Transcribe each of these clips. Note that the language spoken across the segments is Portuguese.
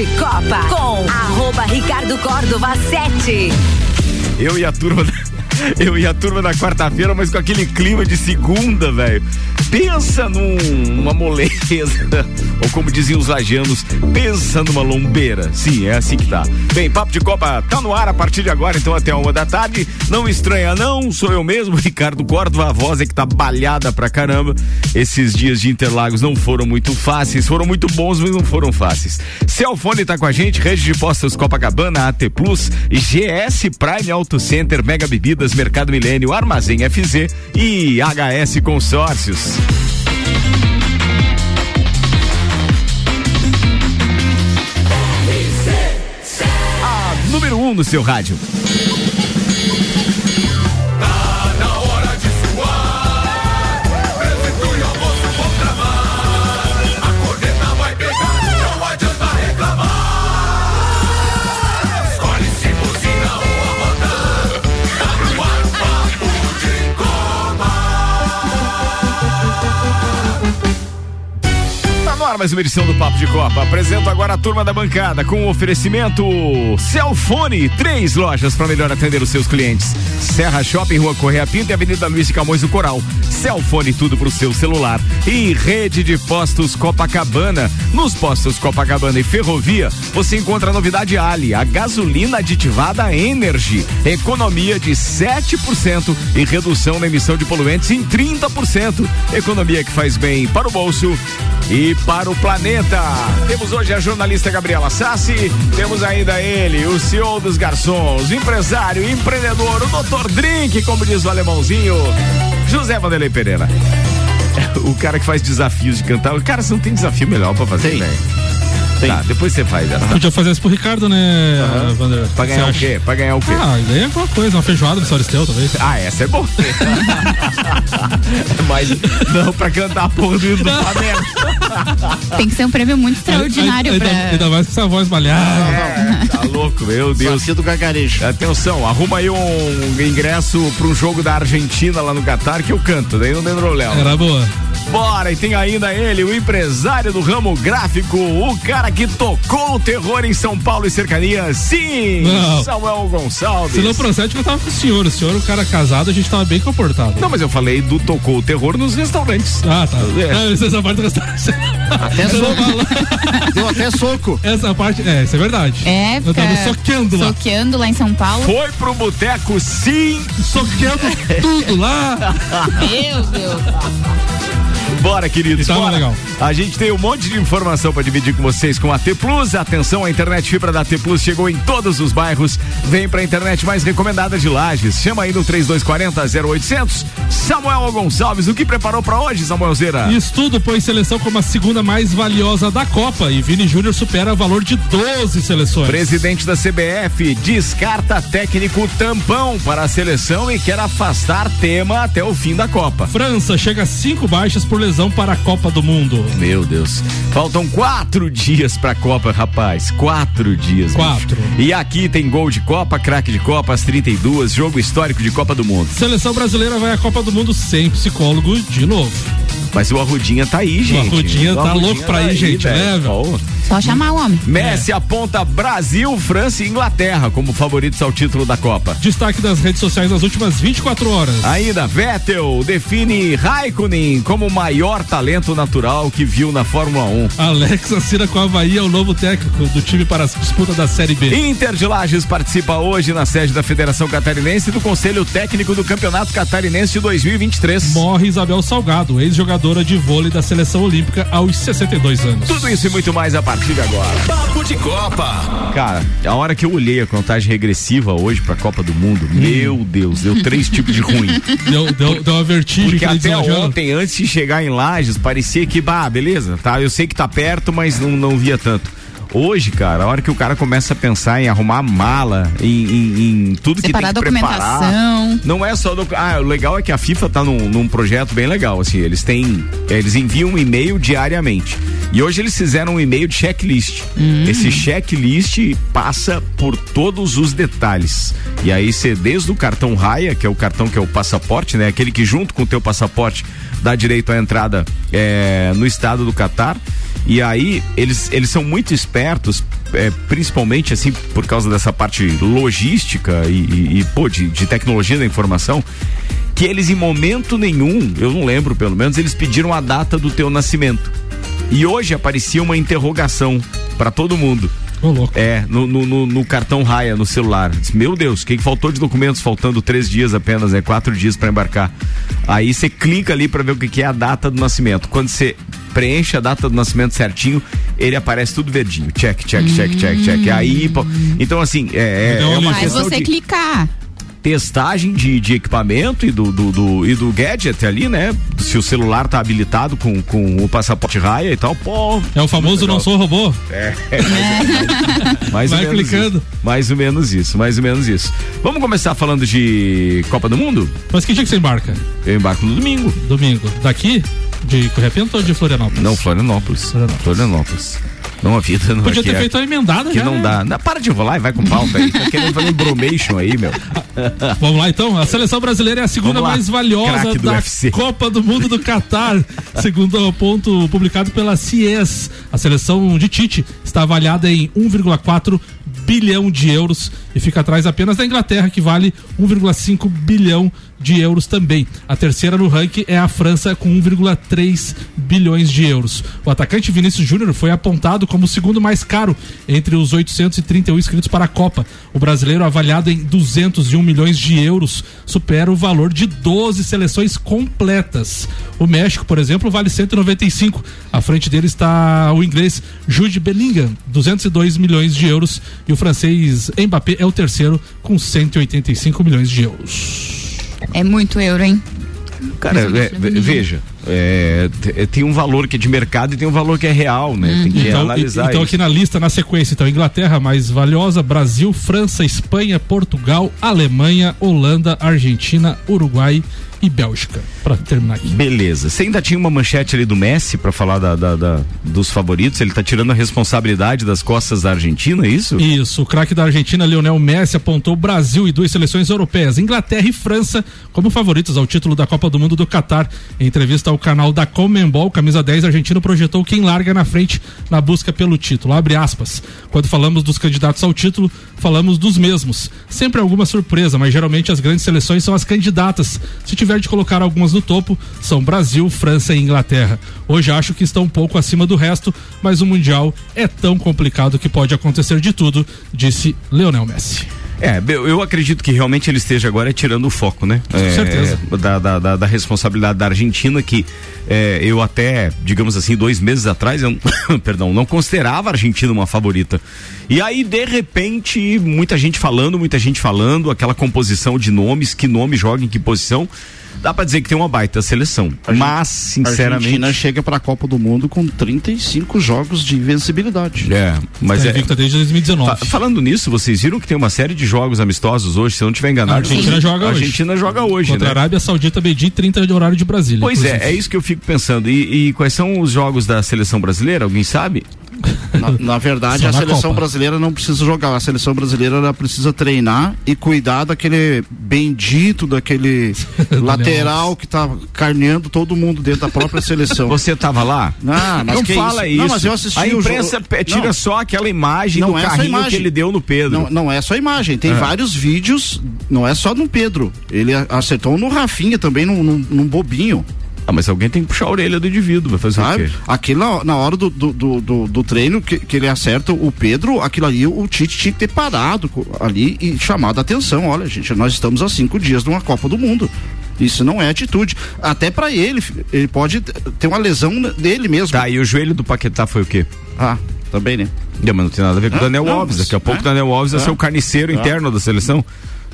de Copa com arroba Ricardo Córdova 7. Eu e a turma. Eu e a turma da quarta-feira, mas com aquele clima de segunda, velho. Pensa num, numa moleza, ou como diziam os lagianos, pensa numa lombeira. Sim, é assim que tá. Bem, Papo de Copa tá no ar a partir de agora, então até uma da tarde. Não estranha não, sou eu mesmo, Ricardo Córdova, a voz é que tá balhada pra caramba. Esses dias de Interlagos não foram muito fáceis, foram muito bons, mas não foram fáceis. Celfone tá com a gente, Rede de Postos Copacabana, AT Plus, GS Prime Auto Center, Mega Bebidas, Mercado Milênio, Armazém FZ e HS Consórcios. A número 1 um no seu rádio. Mais uma edição do Papo de Copa. Apresento agora a turma da bancada com o oferecimento Celfone, três lojas para melhor atender os seus clientes. Serra Shopping, Rua Correia Pinto e Avenida Luiz de Camões do Coral. Celfone, tudo pro seu celular. E rede de postos Copacabana. Nos postos Copacabana e Ferrovia, você encontra a novidade Ali, a gasolina aditivada Energy. Economia de 7% e redução na emissão de poluentes em 30%. Economia que faz bem para o bolso e para o planeta. Temos hoje a jornalista Gabriela Sassi, temos ainda ele, o CEO dos garçons, o empresário, o empreendedor, o doutor Drink, como diz o alemãozinho, José Vanderlei Pereira. O cara que faz desafios de cantar. Cara, você não tem desafio melhor pra fazer, né? Tá, depois você faz essa. Podia fazer isso pro Ricardo, né, uhum. Pra ganhar o quê? Pra ganhar o quê? Ah, ganha alguma coisa, uma feijoada do Soristeu, talvez. Ah, essa é boa. Mas não pra cantar a porra do Flamengo. Tem que ser um prêmio muito extraordinário ainda, pra. Ainda mais com essa voz malhada. É, tá louco, meu Deus. do gargarejo. Atenção, arruma aí um ingresso pra um jogo da Argentina lá no Catar que eu canto, daí não tem problema. Era boa. Bora, e tem ainda ele, o empresário do ramo gráfico, o cara que tocou o terror em São Paulo e cercania. Sim, não. Samuel Gonçalves. Se não procede, eu tava com o senhor. O senhor, o cara casado, a gente tava bem comportado. Não, mas eu falei do tocou o terror nos restaurantes. Ah, tá. É. Ah, essa parte do restaurante. Até soco. Deu até soco. Essa parte, é, isso é verdade. É, eu tava soqueando lá. Soqueando lá em São Paulo. Foi pro boteco, sim. Soqueando tudo lá. Meu Deus. Bora, queridos. Tá bora. legal. A gente tem um monte de informação para dividir com vocês com a T Plus. Atenção, a internet fibra da T Plus chegou em todos os bairros. Vem pra internet mais recomendada de Lages. Chama aí no 3240 0800. Samuel Gonçalves, o que preparou para hoje, Samuel Zera? Estudo põe seleção como a segunda mais valiosa da Copa e Vini Júnior supera o valor de 12 seleções. Presidente da CBF descarta técnico tampão para a seleção e quer afastar tema até o fim da Copa. França chega a cinco baixas por lesão para a Copa do Mundo. Meu Deus. Faltam quatro dias pra Copa, rapaz. Quatro dias. Quatro. Bicho. E aqui tem gol de Copa, craque de Copa, às 32, jogo histórico de Copa do Mundo. Seleção brasileira vai à Copa do Mundo sem psicólogo de novo. Mas o Arrudinha tá aí, gente. O Arrudinha tá Arrudinha louco pra tá ir, gente, né, velho? Só chamar o homem. Messi é. aponta Brasil, França e Inglaterra como favoritos ao título da Copa. Destaque das redes sociais nas últimas 24 horas. Ainda, Vettel define Raikkonen como o maior talento natural que viu na Fórmula 1. Alex assina com a Havaí é o novo técnico do time para a disputa da Série B. Inter de Lages participa hoje na sede da Federação Catarinense do Conselho Técnico do Campeonato Catarinense de 2023. Morre Isabel Salgado, ex-jogadora de vôlei da Seleção Olímpica aos 62 anos. Tudo isso e muito mais a partir partir de agora. Papo de Copa. Cara, a hora que eu olhei a contagem regressiva hoje pra Copa do Mundo, hum. meu Deus, deu três tipos de ruim. Deu, deu, deu uma vertigem. Porque até ontem, antes de chegar em Lages, parecia que, bah, beleza, tá? Eu sei que tá perto, mas não, não via tanto. Hoje, cara, a hora que o cara começa a pensar em arrumar mala, em, em, em tudo Separar que tem que preparar. Não é só do. Ah, o legal é que a FIFA tá num, num projeto bem legal, assim. Eles têm. Eles enviam um e-mail diariamente. E hoje eles fizeram um e-mail de checklist. Hum. Esse checklist passa por todos os detalhes. E aí você, desde o cartão raia, que é o cartão que é o passaporte, né? Aquele que junto com o teu passaporte dá direito à entrada é, no estado do Catar E aí, eles, eles são muito espertos, é, principalmente assim, por causa dessa parte logística e, e, e pô, de, de tecnologia da informação, que eles em momento nenhum, eu não lembro pelo menos, eles pediram a data do teu nascimento. E hoje aparecia uma interrogação para todo mundo. Louco. É, no, no, no- cartão raia, no celular. Disse, Meu Deus, o que, que faltou de documentos? Faltando três dias apenas, é quatro dias para embarcar. Aí você clica ali para ver o que, que é a data do nascimento. Quando você preenche a data do nascimento certinho, ele aparece tudo verdinho. Check, check, check, check, check. Aí, pô, então assim, é, é, Então, é uma Mas questão você de clicar. testagem de, de equipamento e do, do, do- e do gadget ali, né? Se o celular tá habilitado com, com o passaporte raia e tal, pô. É o famoso não sou robô. Mais Vai ou menos clicando. Isso. Mais ou menos isso, mais ou menos isso. Vamos começar falando de Copa do Mundo? Mas que dia que você embarca? Eu embarco no domingo. Domingo. Daqui? De Correia Pinto ou de Florianópolis? Não, Florianópolis. Florianópolis. Florianópolis. Não, a vida não Podia aqui ter é- feito uma emendada Que já, não né? dá. Não, para de enrolar e vai com pauta aí. Tá querendo fazer bromation aí, meu. Vamos lá então. A seleção brasileira é a segunda mais valiosa da UFC. Copa do Mundo do Catar, segundo o ponto publicado pela CIES. A seleção de Tite está avaliada em 1,4 bilhão de euros e fica atrás apenas da Inglaterra, que vale 1,5 bilhão de euros também. A terceira no ranking é a França com 1,3 bilhões de euros. O atacante Vinícius Júnior foi apontado como o segundo mais caro entre os 831 inscritos para a Copa. O brasileiro avaliado em 201 milhões de euros supera o valor de 12 seleções completas. O México, por exemplo, vale 195. À frente dele está o inglês Jude Bellingham, 202 milhões de euros, e o francês Mbappé é o terceiro com 185 milhões de euros. É muito euro, hein? Cara, é, veja, é, tem um valor que é de mercado e tem um valor que é real, né? Tem que Então, analisar então isso. aqui na lista, na sequência, então Inglaterra mais valiosa, Brasil, França, Espanha, Portugal, Alemanha, Holanda, Argentina, Uruguai e Bélgica. Pra terminar aqui. Beleza. Você ainda tinha uma manchete ali do Messi pra falar da, da- da- dos favoritos? Ele tá tirando a responsabilidade das costas da Argentina, é isso? Isso, o craque da Argentina, Lionel Messi, apontou Brasil e duas seleções europeias, Inglaterra e França, como favoritos ao título da Copa do Mundo do Catar. Em entrevista ao canal da Comembol, camisa 10, argentino projetou quem larga na frente na busca pelo título. Abre aspas. Quando falamos dos candidatos ao título, falamos dos mesmos. Sempre alguma surpresa, mas geralmente as grandes seleções são as candidatas. Se tiver de colocar algumas no topo, são Brasil, França e Inglaterra. Hoje acho que estão um pouco acima do resto, mas o Mundial é tão complicado que pode acontecer de tudo, disse Leonel Messi. É, eu, eu acredito que realmente ele esteja agora tirando o foco, né? Com É, certeza. Da, da, da- da responsabilidade da Argentina, que é, eu até, digamos assim, dois meses atrás, eu, perdão, não considerava a Argentina uma favorita. E aí, de repente, muita gente falando, muita gente falando, aquela composição de nomes, que nome joga em que posição. Dá pra dizer que tem uma baita seleção. Mas, A sinceramente. Argentina chega pra Copa do Mundo com 35 jogos de invencibilidade. É, mas Tá é. invicta desde 2019. Fa- falando nisso, vocês viram que tem uma série de jogos amistosos hoje, se eu não estiver enganado. A Argentina Sim. joga a hoje. Argentina joga hoje, Contra né? a Arábia Saudita, meio-dia e 30 de horário de Brasília. Pois inclusive. é, é isso que eu fico pensando. E, e quais são os jogos da seleção brasileira? Alguém sabe? Na, na verdade, a na seleção Copa. brasileira não precisa jogar. A seleção brasileira ela precisa treinar e cuidar daquele bendito, daquele lateral que tá carneando todo mundo dentro da própria seleção. Você tava lá? Ah, mas não que fala isso. Não, mas eu assisti a o imprensa tira Não. só aquela imagem Não do é só carrinho imagem. que ele deu no Pedro. Não, não é só imagem, tem vários vídeos, não é só no Pedro. Ele acertou no Rafinha também, num, num- num bobinho. Ah, mas alguém tem que puxar a orelha do indivíduo, vai fazer o Sabe? quê? Aquilo na, na hora do, do, do, do- do treino que, que ele acerta o Pedro, aquilo ali o Tite tinha que ter parado ali e chamado a atenção. Olha, gente, nós estamos há cinco dias de uma Copa do Mundo. Isso não é atitude. Até pra ele, ele pode ter uma lesão dele mesmo. Tá, e o joelho do Paquetá foi o quê? Ah, também, né? Não, mas não tem nada a ver com o Daniel não, Alves. Daqui a pouco o é? Daniel Alves vai É. ser o carniceiro É. interno da seleção.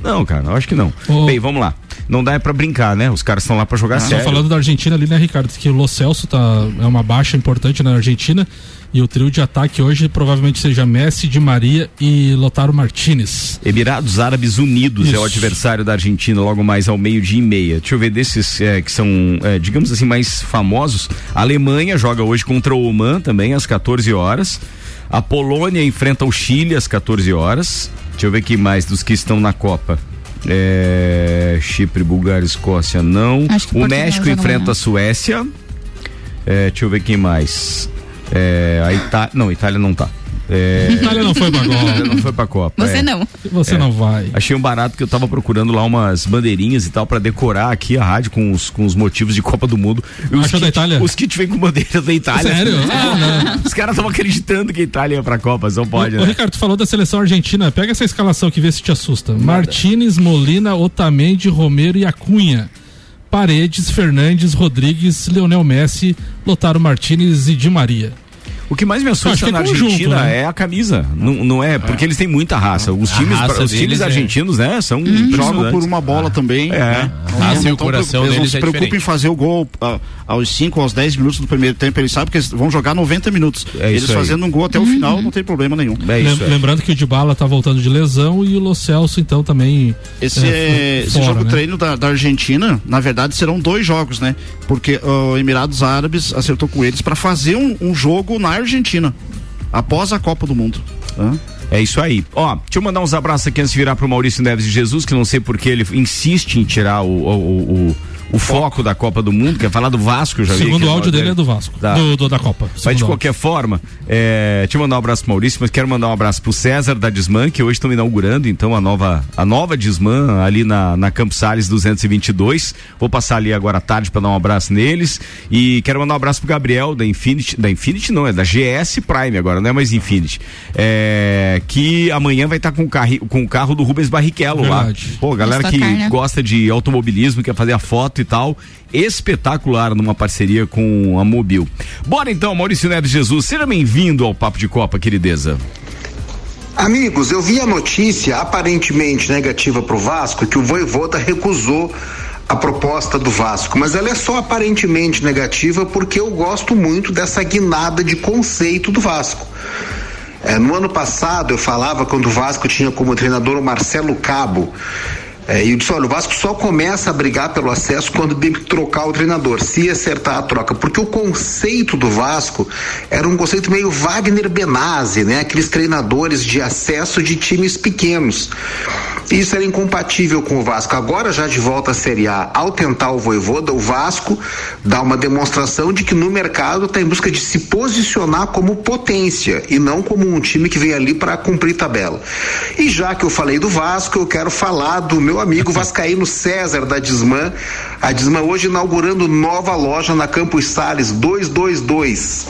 Não, cara, eu acho que não. Bem, vamos lá. Não dá é pra brincar, né? Os caras estão lá pra jogar Só sério. falando da Argentina ali, né, Ricardo? Que o Lo Celso tá, é uma baixa importante na Argentina. E o trio de ataque hoje provavelmente seja Messi, Di Maria e Lotaro Martinez. Emirados Árabes Unidos é o Isso. adversário da Argentina logo mais ao meio-dia e meia. Deixa eu ver desses é, que são, é, digamos assim, mais famosos. A Alemanha joga hoje contra o Oman também às 14 horas. A Polônia enfrenta o Chile às 14 horas. Deixa eu ver aqui mais dos que estão na Copa. É, Chipre, Bulgária, Escócia, não. O México enfrenta amanhã. a Suécia. É, deixa eu ver quem mais. É, a Itália. Não, a Itália não tá. É, Itália não foi pra Itália Copa. não foi pra Copa. Você é. não. Você É. não vai. Achei um barato que eu tava procurando lá umas bandeirinhas e tal pra decorar aqui a rádio com os, com os motivos de Copa do Mundo. E os Achou da kit- Itália? Os kits vêm com bandeiras da Itália. Sério? Ah, Os caras estavam acreditando que a Itália ia pra Copa, só pode, Ô, né? Ricardo, tu falou da seleção argentina. Pega essa escalação que vê se te assusta. Martinez, Molina, Otamendi, Romero e Acunha. Paredes, Fernandes, Rodrigues, Leonel Messi, Lotaro Martinez e Di Maria. O que mais me assusta é na conjunto, Argentina né? é a camisa. Não, não é, porque eles têm muita raça. Os A times, raça os times é- argentinos, né, são Jogam por uma bola também. É. né? Raça e o Não tão coração eles não se é preocupem em fazer o gol ah, aos 5, aos 10 minutos do primeiro tempo. Eles sabem que eles vão jogar 90 minutos. É isso eles aí. fazendo um gol até o final não tem problema nenhum. É isso, Lem- é. Lembrando que o Dybala tá voltando de lesão e o Lo Celso, então, também. Esse, É, é, esse fora, jogo né? treino da, da Argentina, na verdade, serão dois jogos, né? Porque o Emirados Árabes acertou com eles para fazer um, um jogo na Argentina, após a Copa do Mundo. Hã? É isso aí. Ó, deixa eu mandar uns abraços aqui antes de virar pro Maurício Neves de Jesus, que não sei porque ele insiste em tirar o, o, o, o- o foco da Copa do Mundo, quer falar do Vasco, já Segundo o áudio dele é do Vasco. Tá. Do, do- da Copa. Mas de áudio. qualquer forma, é, deixa eu mandar um abraço pro Maurício, mas quero mandar um abraço pro César da Disman, que hoje estão inaugurando, então, a nova, a nova Disman ali na, na Campos Salles 222. Vou passar ali agora à tarde para dar um abraço neles. E quero mandar um abraço pro Gabriel da Infinity, da Infinity não, é da GS Prime agora, não é mais Infinity. É, que amanhã vai estar com, o carri- com o carro do Rubens Barrichello Verdade. lá. Pô, galera que né? gosta de automobilismo, quer fazer a foto e tal. Espetacular numa parceria com a Mobil. Bora então, Maurício Neves Jesus, seja bem-vindo ao Papo de Copa, querideza. Amigos, eu vi a notícia aparentemente negativa para o Vasco que o Voivoda recusou a proposta do Vasco, mas ela é só aparentemente negativa porque eu gosto muito dessa guinada de conceito do Vasco. É, no ano passado eu falava quando o Vasco tinha como treinador o Marcelo Cabo. É, e eu disse, olha, o Vasco só começa a brigar pelo acesso quando tem que trocar o treinador, se acertar a troca, porque o conceito do Vasco era um conceito meio Wagner Benazzi, né? Aqueles treinadores de acesso de times pequenos. Isso era incompatível com o Vasco. Agora, já de volta à Série A, ao tentar o Voivoda, o Vasco dá uma demonstração de que no mercado está em busca de se posicionar como potência e não como um time que vem ali para cumprir tabela. E já que eu falei do Vasco, eu quero falar do meu amigo Vascaíno César da Disman. A Disman hoje inaugurando nova loja na Campos Sales 222.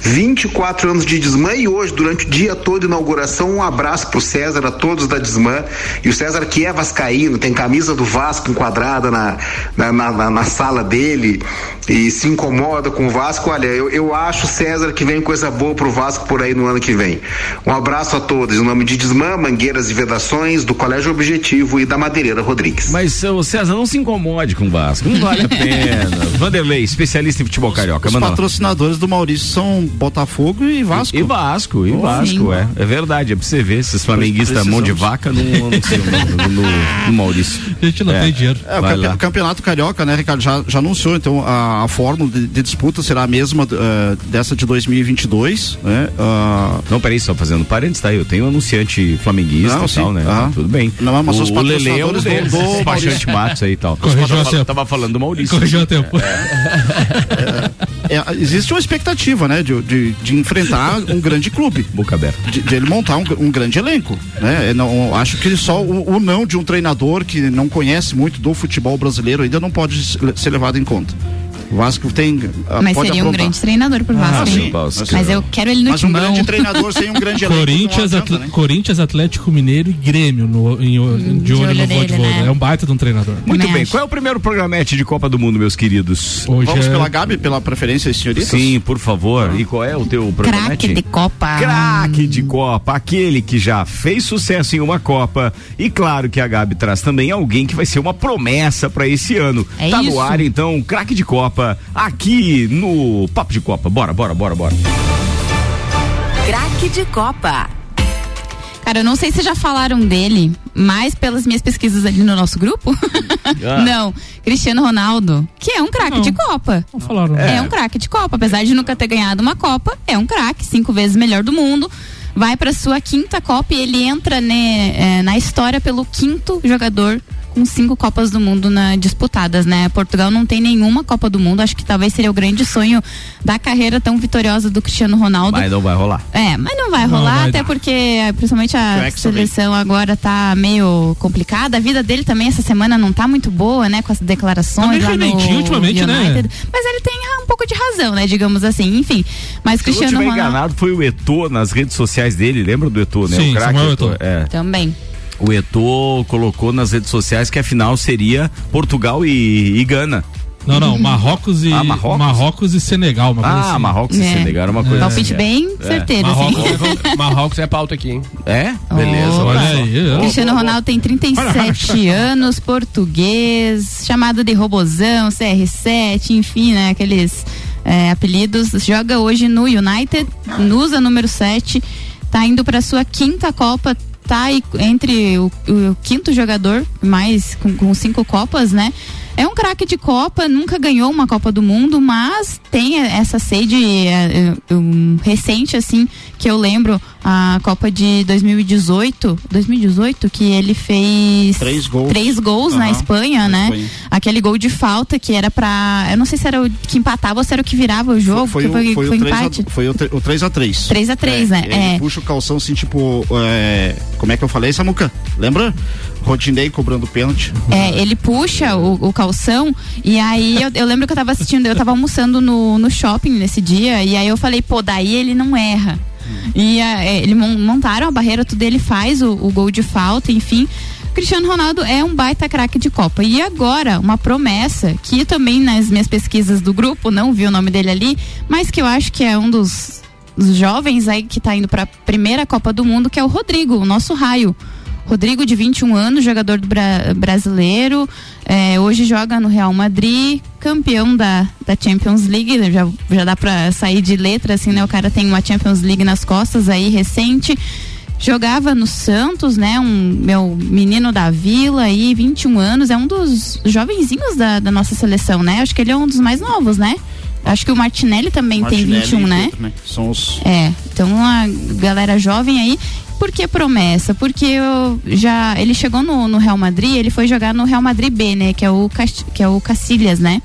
24 anos de Disman e hoje, durante o dia todo de inauguração, um abraço pro César, a todos da Disman. E o César, que é vascaíno, tem camisa do Vasco enquadrada na, na, na, na- na sala dele e se incomoda com o Vasco. Olha, eu, eu acho, César, que vem coisa boa pro Vasco por aí no ano que vem. Um abraço a todos. Em nome de Disman, Mangueiras e Vedações, do Colégio Objetivo e da Madeireira Rodrigues. Mas, ô César, não se incomode com o Vasco, não vale a pena. Vanderlei, especialista em futebol carioca, Os patrocinadores do Maurício são Botafogo e Vasco. E Vasco, e Oh, Vasco, sim. é. É verdade, é pra você ver. Esses flamenguistas mão de vaca não anunciam no, no, no Maurício. A gente não É. tem dinheiro. É, o campe- lá. o campeonato carioca, né, Ricardo, já, já anunciou, então a, a fórmula de, de disputa será a mesma eh, dessa de 2022, né? ah, Não, peraí, só fazendo parênteses, tá? Eu tenho um anunciante flamenguista Não, e tal, né? Ah. Tudo bem. Não, mas o, os o é um patrocinadores do- deles, do esse despachante Matos aí e tal. Corrigiu tava, a tempo. tava falando do Maurício. Corrigiu a tempo. é, existe uma expectativa, né, de, de, de enfrentar um grande clube. Boca aberta. De, de ele montar um, um grande elenco, né? Eu não, acho que só o, o não de um treinador que não conhece muito do futebol brasileiro ainda não pode se- ser levado em conta. O Vasco tem. ah, Mas pode seria um aprontar. grande treinador pro Vasco, Ah, hein? sim. Vasco. Mas eu quero ele no Mas um grande treinador sem um grande elenco. Corinthians, adianta, né? Corinthians, Atlético Mineiro e Grêmio no, em, em- de de olho olho no nele, Voivoda. né? É um baita de um treinador. Muito Também bem. acho. Qual é o primeiro programete de Copa do Mundo, meus queridos? Hoje Vamos é- pela Gabi, pela preferência das senhoritas? Sim, por favor. E qual é o teu programete? Craque de Copa. Craque de Copa, aquele que já fez sucesso em uma Copa. E claro que a Gabi traz também alguém que vai ser uma promessa pra esse ano. É tá no isso. ar, então, craque de Copa, aqui no Papo de Copa. Bora, bora, bora, bora. Craque de Copa. Cara, eu não sei se já falaram dele, mas pelas minhas pesquisas ali no nosso grupo. Ah. Não, Cristiano Ronaldo, que é um craque de Copa. Não falaram. É. um craque de Copa, apesar de nunca ter ganhado uma Copa, é um craque, cinco vezes melhor do mundo. Vai para sua quinta Copa e ele entra né, é, na história pelo quinto jogador com cinco Copas do Mundo na, disputadas, né? Portugal não tem nenhuma Copa do Mundo, acho que talvez seria o grande sonho da carreira tão vitoriosa do Cristiano Ronaldo. Mas não vai rolar. É, mas não vai Não rolar, vai até dar. porque principalmente a seleção agora tá meio complicada. A vida dele também essa semana não tá muito boa, né? Com as Tá declarações meio lá no ultimamente, né? United. Mas ele tem ah, um pouco de razão, né? Digamos assim. Enfim, mas Se eu não Cristiano estiver Ronaldo enganado, foi o Eto'o nas redes sociais dele, lembra do Eto'o, né? Sim, o craque Samuel Eto'o. Eto'o. É. também. O Eto'o colocou nas redes sociais que a final seria Portugal e, e Gana. Não, não, Marrocos e Ah, Marrocos? e Senegal, uma coisa Ah, assim. Marrocos e É. Senegal era uma coisa Palpite assim. bem certeiro, assim. Marrocos, Marrocos é pauta aqui, hein? É? Beleza. Opa. olha aí. Cristiano Ronaldo tem 37 anos, português, chamado de Robozão, CR7, enfim, né? Aqueles é, apelidos. Joga hoje no United, usa número 7, tá indo para sua quinta Copa, tá entre o, o quinto jogador, mais com, com cinco Copas, né? É um craque de Copa, nunca ganhou uma Copa do Mundo, mas tem essa sede é, é, um, recente, assim, que eu lembro, a Copa de 2018, 2018, que ele fez Três gols. três gols na Aham, Espanha, na né? Espanha. Aquele gol de falta que era pra. Eu não sei se era o que empatava ou se era o que virava o jogo, foi, que foi, o, foi, foi o 3 empate. a, foi o 3x3. 3 a 3, né? É. puxa o calção assim, tipo. é, como é que eu falei, Samuca? Lembra? Rodinei cobrando pênalti. É, ele puxa o, o calção e aí eu, eu lembro que eu tava assistindo, eu tava almoçando no, no shopping nesse dia e aí eu falei, pô, daí ele não erra. E é, ele mon- montaram a barreira, tudo ele faz o, o gol de falta, enfim. Cristiano Ronaldo é um baita craque de Copa. E agora, uma promessa que também nas minhas pesquisas do grupo, não vi o nome dele ali, mas que eu acho que é um dos, dos jovens aí que tá indo pra primeira Copa do Mundo, que é o Rodrigo, o nosso raio. Rodrigo, de 21 anos, jogador do Bra- brasileiro, é, hoje joga no Real Madrid, campeão da, da Champions League, né, já, já dá pra sair de letra, assim, né? O cara tem uma Champions League nas costas aí, recente. Jogava no Santos, né? Um meu menino da vila aí, 21 anos, é um dos jovenzinhos da, da nossa seleção, né? Acho que ele é um dos mais novos, né? Acho que o Martinelli também Martinelli tem 21, e né? Pedro, São os. É, então a galera jovem aí. Por que promessa? Porque eu já ele chegou no, no Real Madrid, ele foi jogar no Real Madrid B, né? Que é o que é o Cacilhas, né?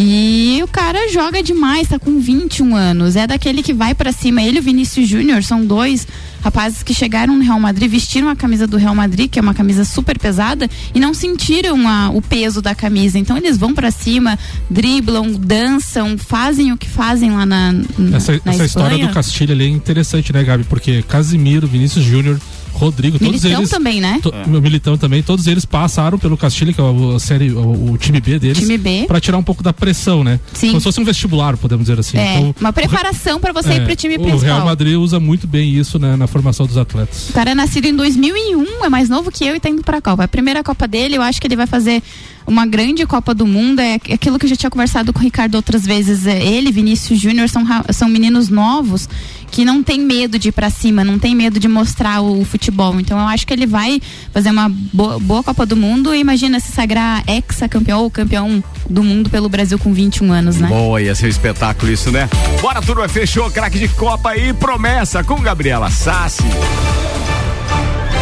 E o cara joga demais, tá com 21 anos. É daquele que vai pra cima. Ele e o Vinícius Júnior são dois rapazes que chegaram no Real Madrid, vestiram a camisa do Real Madrid, que é uma camisa super pesada, e não sentiram a- o peso da camisa. Então eles vão pra cima, driblam, dançam, fazem o que fazem lá na, na, Essa, na essa história do Castilho ali é interessante, né, Gabi? Porque Casimiro, Vinícius Júnior, Rodrigo, todos Militão eles. também, né? to- meu Militão também, todos eles passaram pelo Castilho, que é o, a série, o, o time B deles. Time B. Pra tirar um pouco da pressão, né? Sim. Como se fosse um vestibular, podemos dizer assim. É, Então, uma preparação pra você é, ir pro time O Real principal. Madrid usa muito bem isso né, na formação dos atletas. O cara é nascido em 2001, é mais novo que eu e tá indo pra Copa. A primeira Copa dele, eu acho que ele vai fazer uma grande Copa do Mundo. É aquilo que eu já tinha conversado com o Ricardo outras vezes. É, ele, Vinícius Júnior, são, são meninos novos que não tem medo de ir pra cima, não tem medo de mostrar o futebol. Então eu acho que ele vai fazer uma boa, boa Copa do Mundo e imagina se sagrar ex-campeão ou campeão do mundo pelo Brasil com 21 anos, né? Boa, ia ser um espetáculo isso, né? Bora, turma, fechou, craque de Copa e promessa com Gabriela Sassi.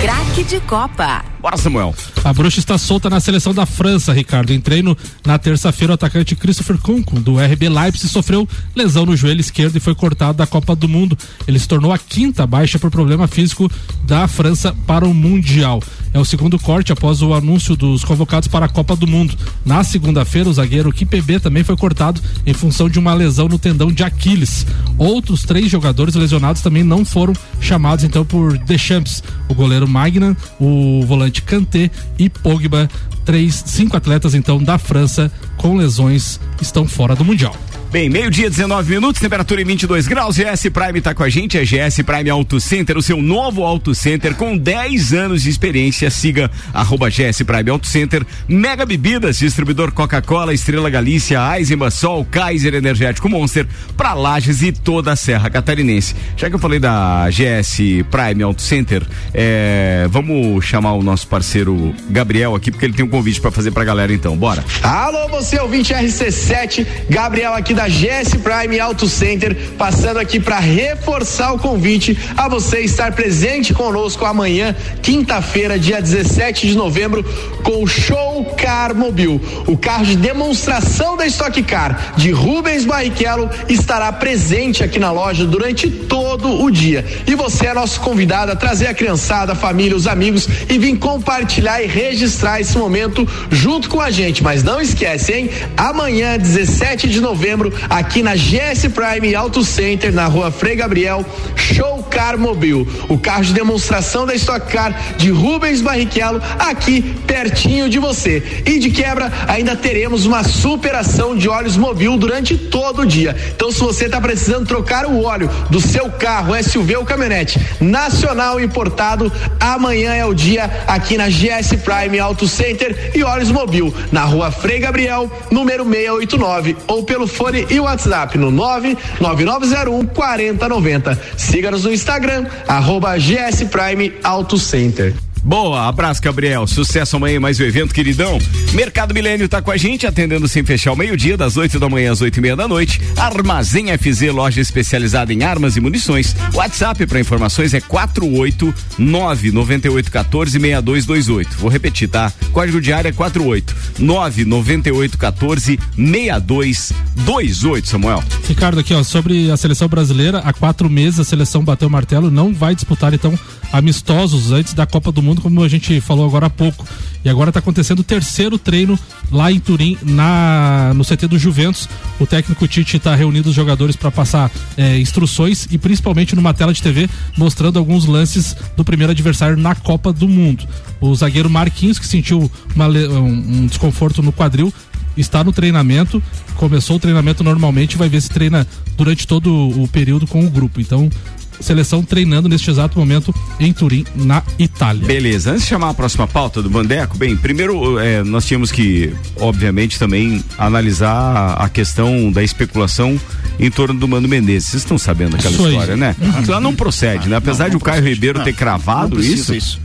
Craque de Copa. Bora, Samuel. A bruxa está solta na seleção da França, Ricardo. Em treino, na terça-feira, o atacante Christopher Kunku, do RB Leipzig, sofreu lesão no joelho esquerdo e foi cortado da Copa do Mundo. Ele se tornou a quinta baixa por problema físico da França para o Mundial. É o segundo corte após o anúncio dos convocados para a Copa do Mundo. Na segunda-feira, o zagueiro Kipembe também foi cortado em função de uma lesão no tendão de Aquiles. Outros três jogadores lesionados também não foram chamados então por Deschamps, o goleiro Magnan, o volante Kanté e Pogba. Três, cinco atletas então da França com lesões estão fora do Mundial. Bem, meio-dia, 19 minutos, temperatura em 22 graus. GS Prime tá com a gente, é GS Prime Auto Center, o seu novo Auto Center com 10 anos de experiência. Siga arroba GS Prime Auto Center. Mega Bebidas, distribuidor Coca-Cola, Estrela Galícia, Eisenbahn, Sol, Kaiser Energético Monster, pra Lages e toda a Serra Catarinense. Já que eu falei da GS Prime Auto Center, é, vamos chamar o nosso parceiro Gabriel aqui, porque ele tem um convite pra fazer pra galera então. Bora. Alô, você ouvinte RC7, Gabriel aqui da GS Prime Auto Center, passando aqui para reforçar o convite a você estar presente conosco amanhã, quinta-feira, dia 17 de novembro, com o Show Car Mobil. O carro de demonstração da Stock Car de Rubens Barrichello estará presente aqui na loja durante todo o dia. E você é nosso convidado a trazer a criançada, a família, os amigos e vir compartilhar e registrar esse momento junto com a gente. Mas não esquece, hein? Amanhã, 17 de novembro, aqui na GS Prime Auto Center, na rua Frei Gabriel, Show Car Mobil. O carro de demonstração da Stock Car de Rubens Barrichello, aqui pertinho de você. E de quebra, ainda teremos uma superação de óleos mobil durante todo o dia. Então, se você está precisando trocar o óleo do seu carro, SUV ou caminhonete, nacional importado, amanhã é o dia aqui na GS Prime Auto Center e Olhos Mobil, na rua Frei Gabriel, número 689, ou pelo fone e WhatsApp no 99901 4090. Siga-nos no Instagram, arroba GS Prime Auto Center. Boa, abraço, Gabriel. Sucesso amanhã, mais um evento, queridão. Mercado Milênio tá com a gente, atendendo sem fechar o meio-dia, das 8 da manhã às 8 e meia da noite. Armazém FZ, loja especializada em armas e munições. WhatsApp para informações é 489 9814 6228. Vou repetir, tá? Código de área é 489 9814 6228, Samuel. Ricardo, aqui, ó, sobre a seleção brasileira, há quatro meses a seleção bateu o martelo, não vai disputar, então, amistosos antes da Copa do Mundo, como a gente falou agora há pouco. E agora está acontecendo o terceiro treino lá em Turim, na, no CT do Juventus. O técnico Tite está reunindo os jogadores para passar é, instruções e principalmente numa tela de TV mostrando alguns lances do primeiro adversário na Copa do Mundo. O zagueiro Marquinhos, que sentiu uma, um, um desconforto no quadril, está no treinamento, começou o treinamento normalmente, vai ver se treina durante todo o período com o grupo. Então, seleção treinando neste exato momento em Turim, na Itália. Beleza, antes de chamar a próxima pauta do Bandeco, bem, primeiro é, nós tínhamos que, obviamente, também analisar a questão da especulação em torno do Mano Menezes. Vocês estão sabendo aquela Isso aí. história, né? Aquilo lá não procede, né? Apesar Não, de não o Caio procede. Ribeiro Não, ter cravado não precisa isso,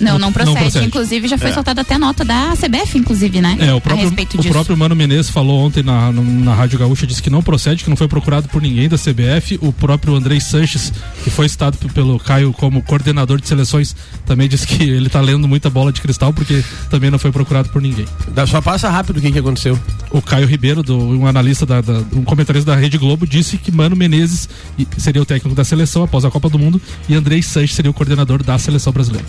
Não, não procede. procede. Inclusive, já É. foi soltada até nota da CBF, inclusive, né? É, o a próprio, o próprio Mano Menezes falou ontem na, na Rádio Gaúcha, disse que não procede, que não foi procurado por ninguém da CBF. O próprio Andrei Sanches, que foi citado pelo Caio como coordenador de seleções, também disse que ele tá lendo muita bola de cristal, porque também não foi procurado por ninguém. Dá- Só passa rápido o que, que aconteceu. O Caio Ribeiro, do, um analista, da, da- um comentarista da Rede Globo, disse que Mano Menezes seria o técnico da seleção após a Copa do Mundo e Andrei Sanches seria o coordenador da seleção brasileira.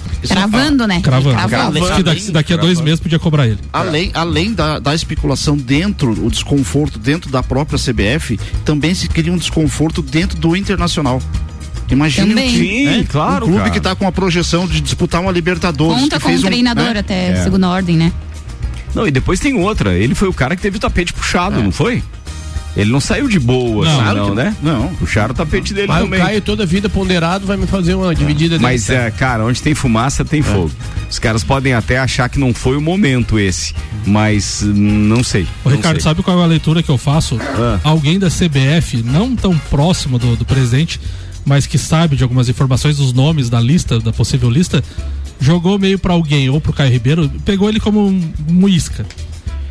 Cravando, né? Cravando. Diz que daqui, daqui a dois meses podia cobrar ele. Além, além da, da especulação dentro, o desconforto dentro da própria CBF, também se cria um desconforto dentro do internacional. Imagina um time, Sim, né? claro, um clube cara. que está com a projeção de disputar uma Libertadores. Conta com fez o treinador né? até É. segunda ordem, né? Não, e depois tem outra. Ele foi o cara que teve o tapete puxado, É. não foi? Ele não saiu de boa, Não, assim, não, né? não. Puxaram o tapete dele Mas o também. Caio, toda a vida ponderado, vai me fazer uma dividida dele. Mas, é, cara, onde tem fumaça tem fogo. Os caras podem até achar que não foi o momento esse, mas hum, não sei. Ô, não Ricardo, sei. sabe qual é a leitura que eu faço? Ah. Alguém da CBF, não tão próximo do, do presidente, mas que sabe de algumas informações dos nomes da lista, da possível lista, jogou meio pra alguém ou pro Caio Ribeiro, pegou ele como um, um isca.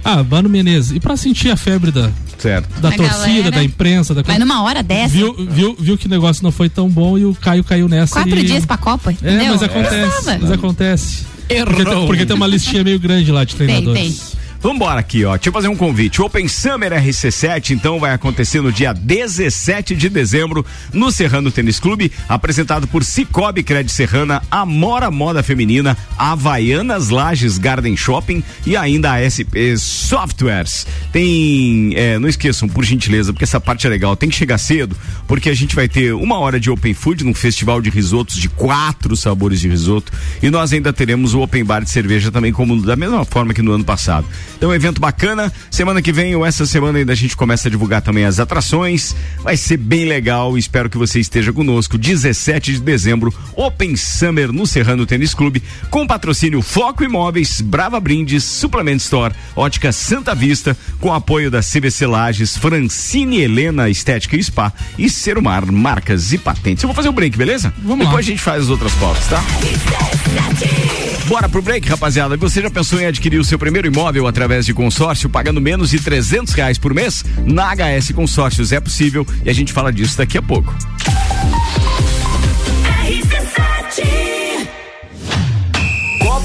Ah, Mano Menezes. E pra sentir a febre da, Certo. da Da torcida, galera. da imprensa, da Mas numa hora dessa, viu, viu, viu que o negócio não foi tão bom e o Caio caiu nessa. quatro e... dias pra Copa, É, entendeu? mas acontece. Precisava. Mas acontece. Errou. Porque tem, porque tem uma listinha meio grande lá de Tem, treinadores. tem. Vambora aqui, ó. Deixa eu fazer um convite. O Open Summer RC7, então, vai acontecer no dia 17 de dezembro no Serrano Tênis Clube, apresentado por Cicobi Cred Serrana, Amora Moda Feminina, Havaianas Lages Garden Shopping e ainda a SP Softwares. Tem. é, não esqueçam, por gentileza, porque essa parte é legal. Tem que chegar cedo, porque a gente vai ter uma hora de Open Food num festival de risotos de quatro sabores de risoto. E nós ainda teremos o Open Bar de cerveja também, como da mesma forma que no ano passado. Então, um evento bacana. Semana que vem ou essa semana ainda a gente começa a divulgar também as atrações. Vai ser bem legal. Espero que você esteja conosco. 17 de dezembro, Open Summer no Serrano Tênis Clube, com patrocínio Foco Imóveis, Brava Brindes, Suplement Store, Ótica Santa Vista, com apoio da CVC Lages, Francine Helena Estética e Spa e Serumar Marcas e Patentes. Eu vou fazer um break, beleza? Vamos Depois lá. a gente faz as outras pautas, tá? Bora pro break, rapaziada. Você já pensou em adquirir o seu primeiro imóvel através de consórcio, pagando menos de 300 reais por mês? Na HS Consórcios é possível e a gente fala disso daqui a pouco.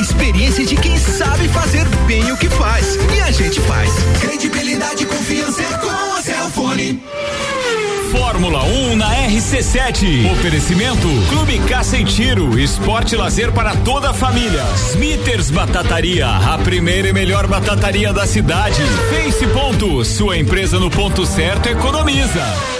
experiência de quem sabe fazer bem o que faz. E a gente faz. Credibilidade e confiança é com a Cellfone. Fórmula 1 na RC7. Oferecimento Clube Caça e Tiro, esporte lazer para toda a família. Smithers Batataria, a primeira e melhor batataria da cidade. Face Ponto, sua empresa no ponto certo economiza.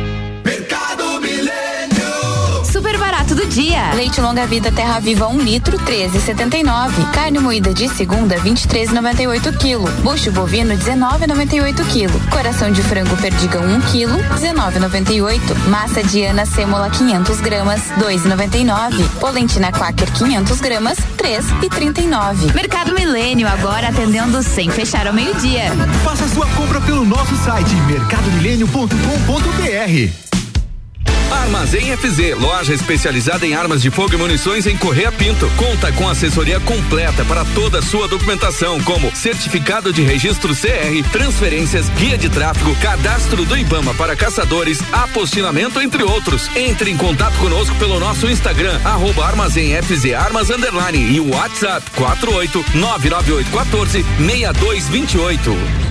Barato do dia. Leite longa vida Terra Viva 1 um litro 13,79. Carne moída de segunda 23,98 kg. Bucho bovino 19,98 kg. Coração de frango perdigão 1 kg 19,98. Massa de ana sêmola 500 gramas 2,99. Polentina Quaker 500 gramas 3,39. Mercado Milênio agora atendendo sem fechar ao meio-dia. Faça sua compra pelo nosso site mercadomilênio.com.br. Armazém FZ, loja especializada em armas de fogo e munições em Correia Pinto. Conta com assessoria completa para toda a sua documentação, como certificado de registro CR, transferências, guia de tráfego, cadastro do IBAMA para caçadores, apostilamento, entre outros. Entre em contato conosco pelo nosso Instagram, arroba Armazém FZ Armas Underline e o WhatsApp 48 99814 6228.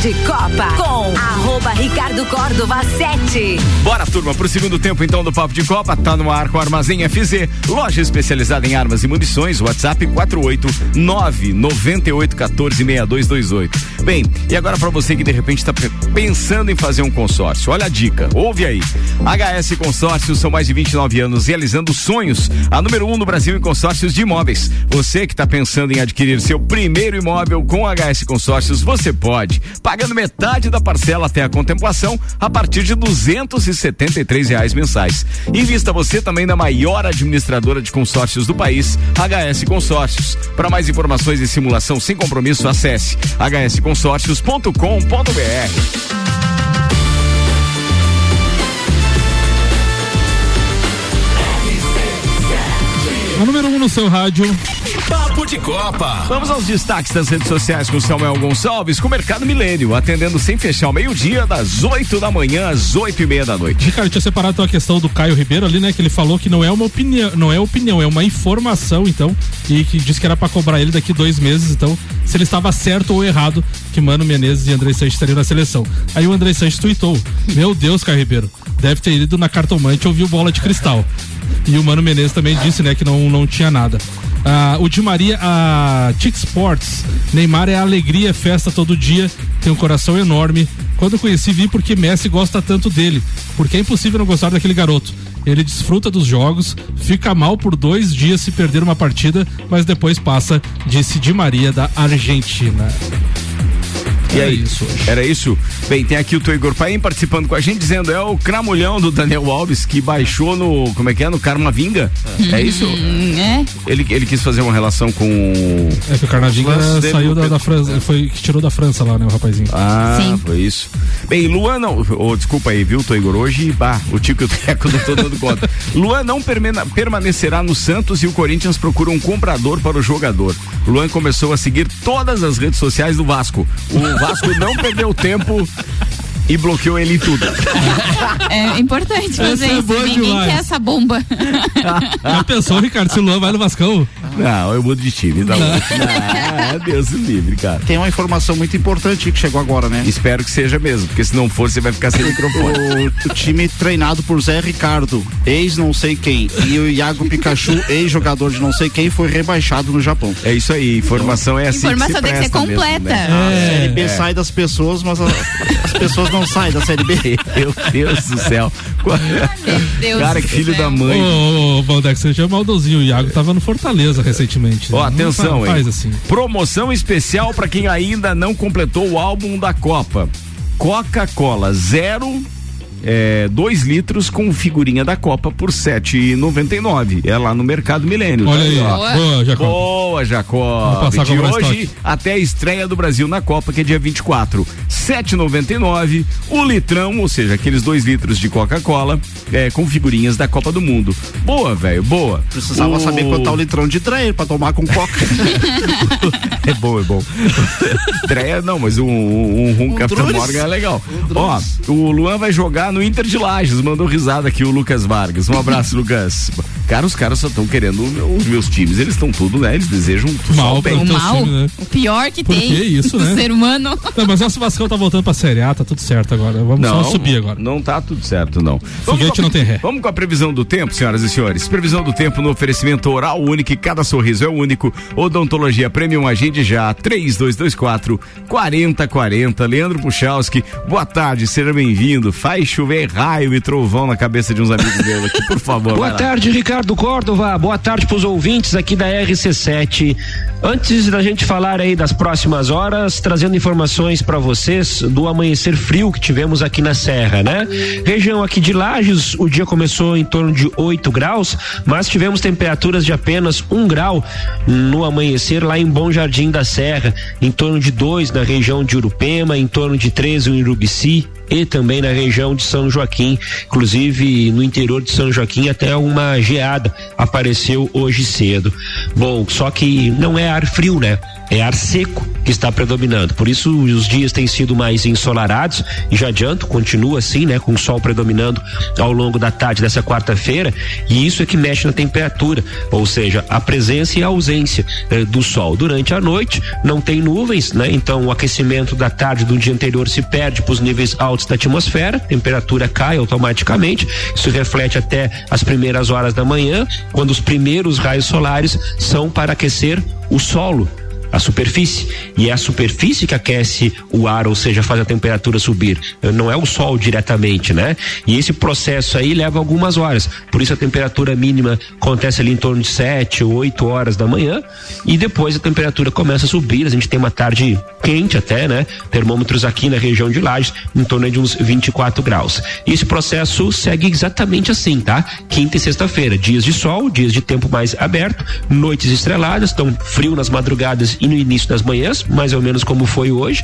de Copa com arroba Ricardo Córdova 7. Bora, turma, pro segundo tempo então do Papo de Copa. Tá no ar com o Armazém FZ, loja especializada em armas e munições. WhatsApp 489 9814 6228. Bem, e agora para você que de repente tá pensando em fazer um consórcio, olha a dica, ouve aí. HS Consórcios são mais de 29 anos realizando sonhos. A número um no Brasil em consórcios de imóveis. Você que tá pensando em adquirir seu primeiro imóvel com HS Consórcios, você pode, pagando metade da parcela até a contemplação a partir de duzentos e reais mensais. Invista você também na maior administradora de consórcios do país, HS Consórcios. Para mais informações e simulação sem compromisso, acesse hsconsórcios.com.br. A número 1 um no seu rádio. Papo de Copa. Vamos aos destaques das redes sociais com Samuel Gonçalves, com o Mercado Milênio, atendendo sem fechar ao meio-dia, das 8 da manhã às 8 e meia da noite. Ricardo, tinha separado a questão do Caio Ribeiro ali, né? Que ele falou que não é uma opinião, não é opinião, é uma informação, então, e que disse que era para cobrar ele daqui dois meses, então, se ele estava certo ou errado que Mano Menezes e André Sanches estariam na seleção. Aí o André Sanches tweetou: Meu Deus, Caio Ribeiro, deve ter ido na cartomante e ouviu bola de cristal. E o Mano Menezes também disse, né, que não, não tinha nada. Ah, o Di Maria, a Tic Sports, Neymar é alegria, é festa todo dia, tem um coração enorme. Quando conheci, vi porque Messi gosta tanto dele, porque é impossível não gostar daquele garoto. Ele desfruta dos jogos, fica mal por dois dias se perder uma partida, mas depois passa, disse Di Maria da Argentina. E aí, isso era isso? Bem, tem aqui o teu Igor Paim participando com a gente, dizendo é o cramulhão do Daniel Alves que baixou no, como é que é, no Karma Vinga. É, isso? É. Ele, ele quis fazer uma relação com. É que o Carnavinga saiu da, da França, foi que tirou da França lá, né, o rapazinho. Ah, Sim. foi isso. Bem, Luan não. Oh, desculpa aí, viu, Igor? Hoje, bah, o Tico e o Teco não tô dando conta. Luan não permanecerá no Santos e o Corinthians procura um comprador para o jogador. Luan começou a seguir todas as redes sociais do Vasco. O Vasco não perdeu tempo e bloqueou ele em tudo. É importante fazer é isso. Ninguém demais. quer essa bomba. Já pensou, Ricardo, se o Luan vai no Vascão? Não, eu mudo de time. Não, não Deus livre, cara. Tem uma informação muito importante que chegou agora, né? Espero que seja mesmo, porque se não for, você vai ficar sem microfone. O, o time treinado por Zé Ricardo, ex não sei quem, e o Iago Pikachu, ex-jogador de não sei quem, foi rebaixado no Japão. É isso aí, informação é assim. Informação tem que ser completa. Mesmo, né? é, a Série B é. sai das pessoas, mas a, as pessoas não saem da Série B. Meu Deus do céu. Meu Deus Cara, que filho da mãe. Ô, ô, Valdex, você já é maldozinho. O Iago tava no Fortaleza recentemente. Ó, né? atenção, faz, faz assim. Promoção especial para quem ainda não completou o álbum da Copa. Coca-Cola zero é, dois litros com figurinha da Copa por sete e nove. É lá no Mercado Milênio. Olha aí, ó. Boa, Jacob. Boa, Jacob. De hoje estoque. até a estreia do Brasil na Copa, que é dia 24. Sete noventa e nove. O litrão, ou seja, aqueles dois litros de Coca-Cola é, com figurinhas da Copa do Mundo. Boa, velho, boa. Precisava o... saber quanto tá o litrão de Dreyer pra tomar com Coca. é bom, é bom. Dreyer não, mas um, um, um, um Capitão Morgan é legal. Um Ó, o Luan vai jogar no Inter de Lages, mandou risada aqui o Lucas Vargas. Um abraço, Lucas. Cara, os caras só estão querendo os meus times, eles estão tudo, né? Eles desejam mal bem. O mal, time, né? o pior que Por tem. Que isso, né? ser humano. Não, mas nosso Vascão tá voltando pra Série A, tá tudo certo agora. Vamos não, só subir agora. Não tá tudo certo, não. Foguete não tem ré. Vamos com a previsão do tempo, senhoras e senhores. Previsão do tempo no oferecimento oral único, cada sorriso é único. Odontologia Premium Agende já, 3224 4040. Leandro Puchalski, boa tarde, seja bem-vindo. Faz chover raio e trovão na cabeça de uns amigos meus aqui, por favor. Boa tarde, Ricardo Córdova. Boa tarde para os ouvintes aqui da RC7. Antes da gente falar aí das próximas horas, trazendo informações para vocês do amanhecer frio que tivemos aqui na Serra, né? Região aqui de Lages, o dia começou em torno de 8 graus, mas tivemos temperaturas de apenas um grau no amanhecer lá em Bom Jardim da Serra, em torno de 2 na região de Urupema, em torno de 3 em Urubici, e também na região de São Joaquim, inclusive no interior de São Joaquim até uma geada apareceu hoje cedo. Bom, só que não é ar frio, né? É ar seco que está predominando. Por isso os dias têm sido mais ensolarados e já adianto, continua assim, né, com o sol predominando ao longo da tarde dessa quarta-feira, e isso é que mexe na temperatura, ou seja, a presença e a ausência eh, do sol. Durante a noite não tem nuvens, né? Então o aquecimento da tarde do dia anterior se perde para os níveis altos da atmosfera, temperatura cai automaticamente. Isso reflete até as primeiras horas da manhã, quando os primeiros raios solares são para aquecer o solo a superfície e é a superfície que aquece o ar, ou seja, faz a temperatura subir. Não é o sol diretamente, né? E esse processo aí leva algumas horas. Por isso a temperatura mínima acontece ali em torno de 7 ou 8 horas da manhã e depois a temperatura começa a subir. A gente tem uma tarde quente até, né? Termômetros aqui na região de Lages em torno de uns 24 graus. E esse processo segue exatamente assim, tá? Quinta e sexta-feira, dias de sol, dias de tempo mais aberto, noites estreladas, tão frio nas madrugadas e no início das manhãs, mais ou menos como foi hoje.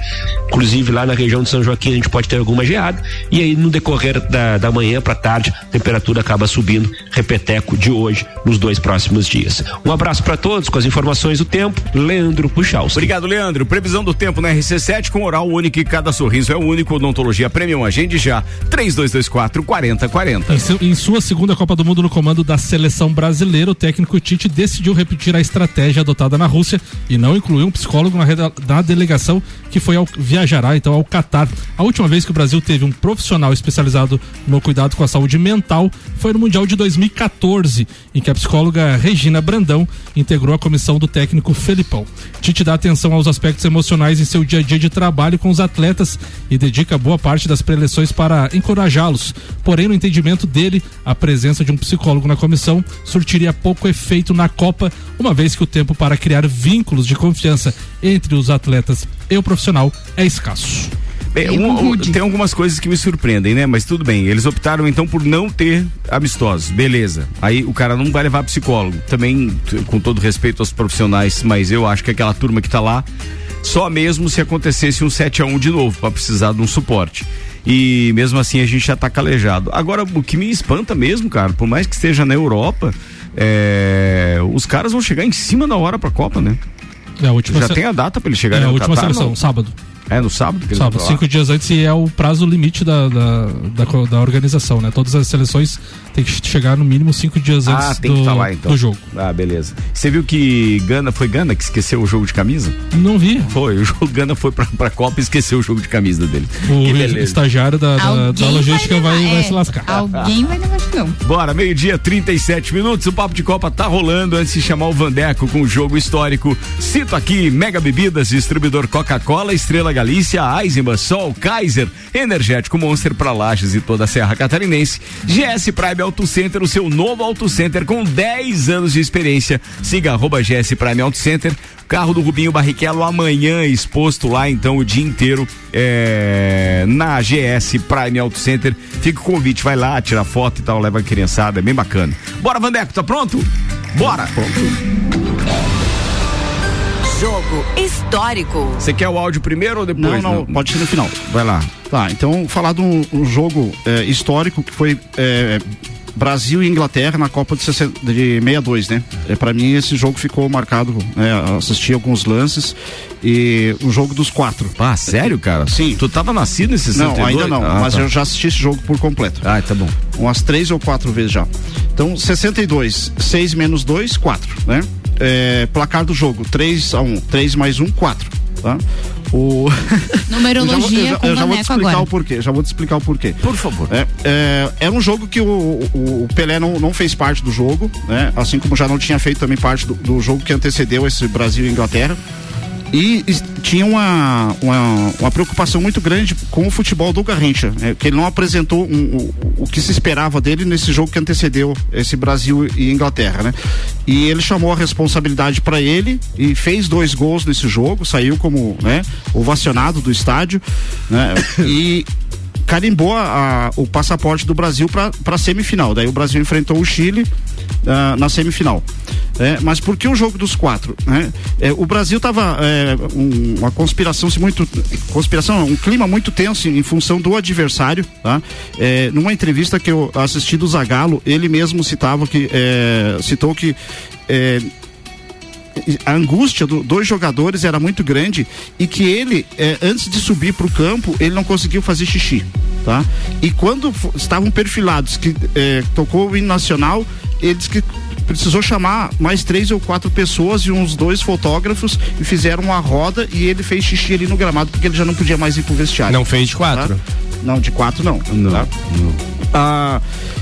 Inclusive lá na região de São Joaquim a gente pode ter alguma geada. E aí no decorrer da, da manhã para tarde, a temperatura acaba subindo, repeteco de hoje, nos dois próximos dias. Um abraço para todos com as informações do tempo. Leandro Puxaus. Obrigado, Leandro. Previsão do tempo na RC7 com oral único e cada sorriso é único. Odontologia Premium. Agende já. 3224 4040. Em, seu, em sua segunda Copa do Mundo no comando da seleção brasileira, o técnico Tite decidiu repetir a estratégia adotada na Rússia e não incluiu um psicólogo na, delegação que foi ao, viajará então ao Catar. A última vez que o Brasil teve um profissional especializado no cuidado com a saúde mental foi no Mundial de 2014, em que a psicóloga Regina Brandão integrou a comissão do técnico Felipão. Tite dá atenção aos aspectos emocionais em seu dia a dia de trabalho com os atletas e dedica boa parte das preleções para encorajá-los. Porém, no entendimento dele, a presença de um psicólogo na comissão surtiria pouco efeito na Copa, uma vez que o tempo para criar vínculos de confiança entre os atletas e o profissional é escasso. Bem, um- um- tem algumas coisas que me surpreendem, né? Mas tudo bem. Eles optaram então por não ter amistosos. Beleza. Aí o cara não vai levar psicólogo. Também, com todo respeito aos profissionais, mas eu acho que aquela turma que tá lá, só mesmo se acontecesse um 7 a 1 de novo, para precisar de um suporte. E mesmo assim a gente já tá calejado. Agora, o que me espanta mesmo, cara, por mais que esteja na Europa, é, os caras vão chegar em cima da hora pra Copa, né? É a última Já se- tem a data pra eles É chegarem a no última Catar, seleção, não? sábado. É no sábado que Sábado, cinco dias antes e é o prazo limite da, da, da, da organização, né? Todas as seleções têm que chegar no mínimo cinco dias antes Ah, tem que do, estar lá então. do jogo. Ah, beleza. Você viu que Gana, foi Gana que esqueceu o jogo de camisa? Não vi. Foi, o jogo Gana foi pra, pra Copa e esqueceu o jogo de camisa dele. O que beleza. estagiário da, da, da logística vai, levar, vai é, se lascar. Alguém vai levar chão. Bora, meio-dia, 37 minutos. O Papo de Copa tá rolando. Antes de chamar o Vandeco com o jogo histórico, cito aqui: Mega Bebidas, distribuidor Coca-Cola, Estrela Galícia, Eisenbahn, Sol, Kaiser, Energético Monster pra Lages e toda a Serra Catarinense. GS Prime Auto Center, o seu novo Auto Center com 10 anos de experiência. Siga arroba GS Prime Auto Center. Carro do Rubinho Barrichello amanhã exposto lá, então, o dia inteiro é, na GS Prime Auto Center. Fica o convite, vai lá, tira foto e tal, leva a criançada, é bem bacana. Bora, Vandeco, tá pronto? Bora! Jogo histórico. Você quer o áudio primeiro ou depois? Não, não, pode ser no final. Vai lá. Tá, então falar de um, um jogo é, histórico que foi é, Brasil e Inglaterra na Copa de, 60 de 62, né? É, para mim esse jogo ficou marcado, né? Assisti alguns lances e o jogo dos quatro. Ah, sério, cara? Sim. Tu tava nascido nesse 62? Não, ainda não, Ah, mas tá. eu já assisti esse jogo por completo. Ah, tá bom. Umas três ou quatro vezes já. Então, 62, 6 menos 2, 4, né? É, placar do jogo, 3 a 1. 3 mais 1, 4. Tá? O... Numerologia eu já, vou- eu já, eu já vou te explicar agora. o porquê. Já vou te explicar o porquê. Por favor. É, é, era um jogo que o, o, o Pelé não, não fez parte do jogo, né? Assim como já não tinha feito também parte do, do jogo que antecedeu esse Brasil e Inglaterra. E, e tinha uma, uma, uma preocupação muito grande com o futebol do Garrincha, né? que ele não apresentou um- o, o que se esperava dele nesse jogo que antecedeu esse Brasil e Inglaterra, né? E ele chamou a responsabilidade para ele e fez dois gols nesse jogo, saiu como né, ovacionado do estádio, né? E carimbou a- a- o passaporte do Brasil para a semifinal. Daí o Brasil enfrentou o Chile ah, na semifinal. É, mas por que o jogo dos quatro? Né? É, o Brasil estava é, um, uma conspiração se muito conspiração, um clima muito tenso em função do adversário. Tá? É, numa entrevista que eu assisti do Zagallo, ele mesmo citava que é, citou que é, a angústia do, dos jogadores era muito grande e que ele, eh, antes de subir para o campo, ele não conseguiu fazer xixi. Tá? E quando estavam perfilados, que eh, tocou o hino nacional, eles que precisou chamar mais três ou quatro pessoas e uns dois fotógrafos e fizeram uma roda e ele fez xixi ali no gramado porque ele já não podia mais ir pro vestiário. Não fez de quatro? Tá? Não, de quatro não. Não. Ah,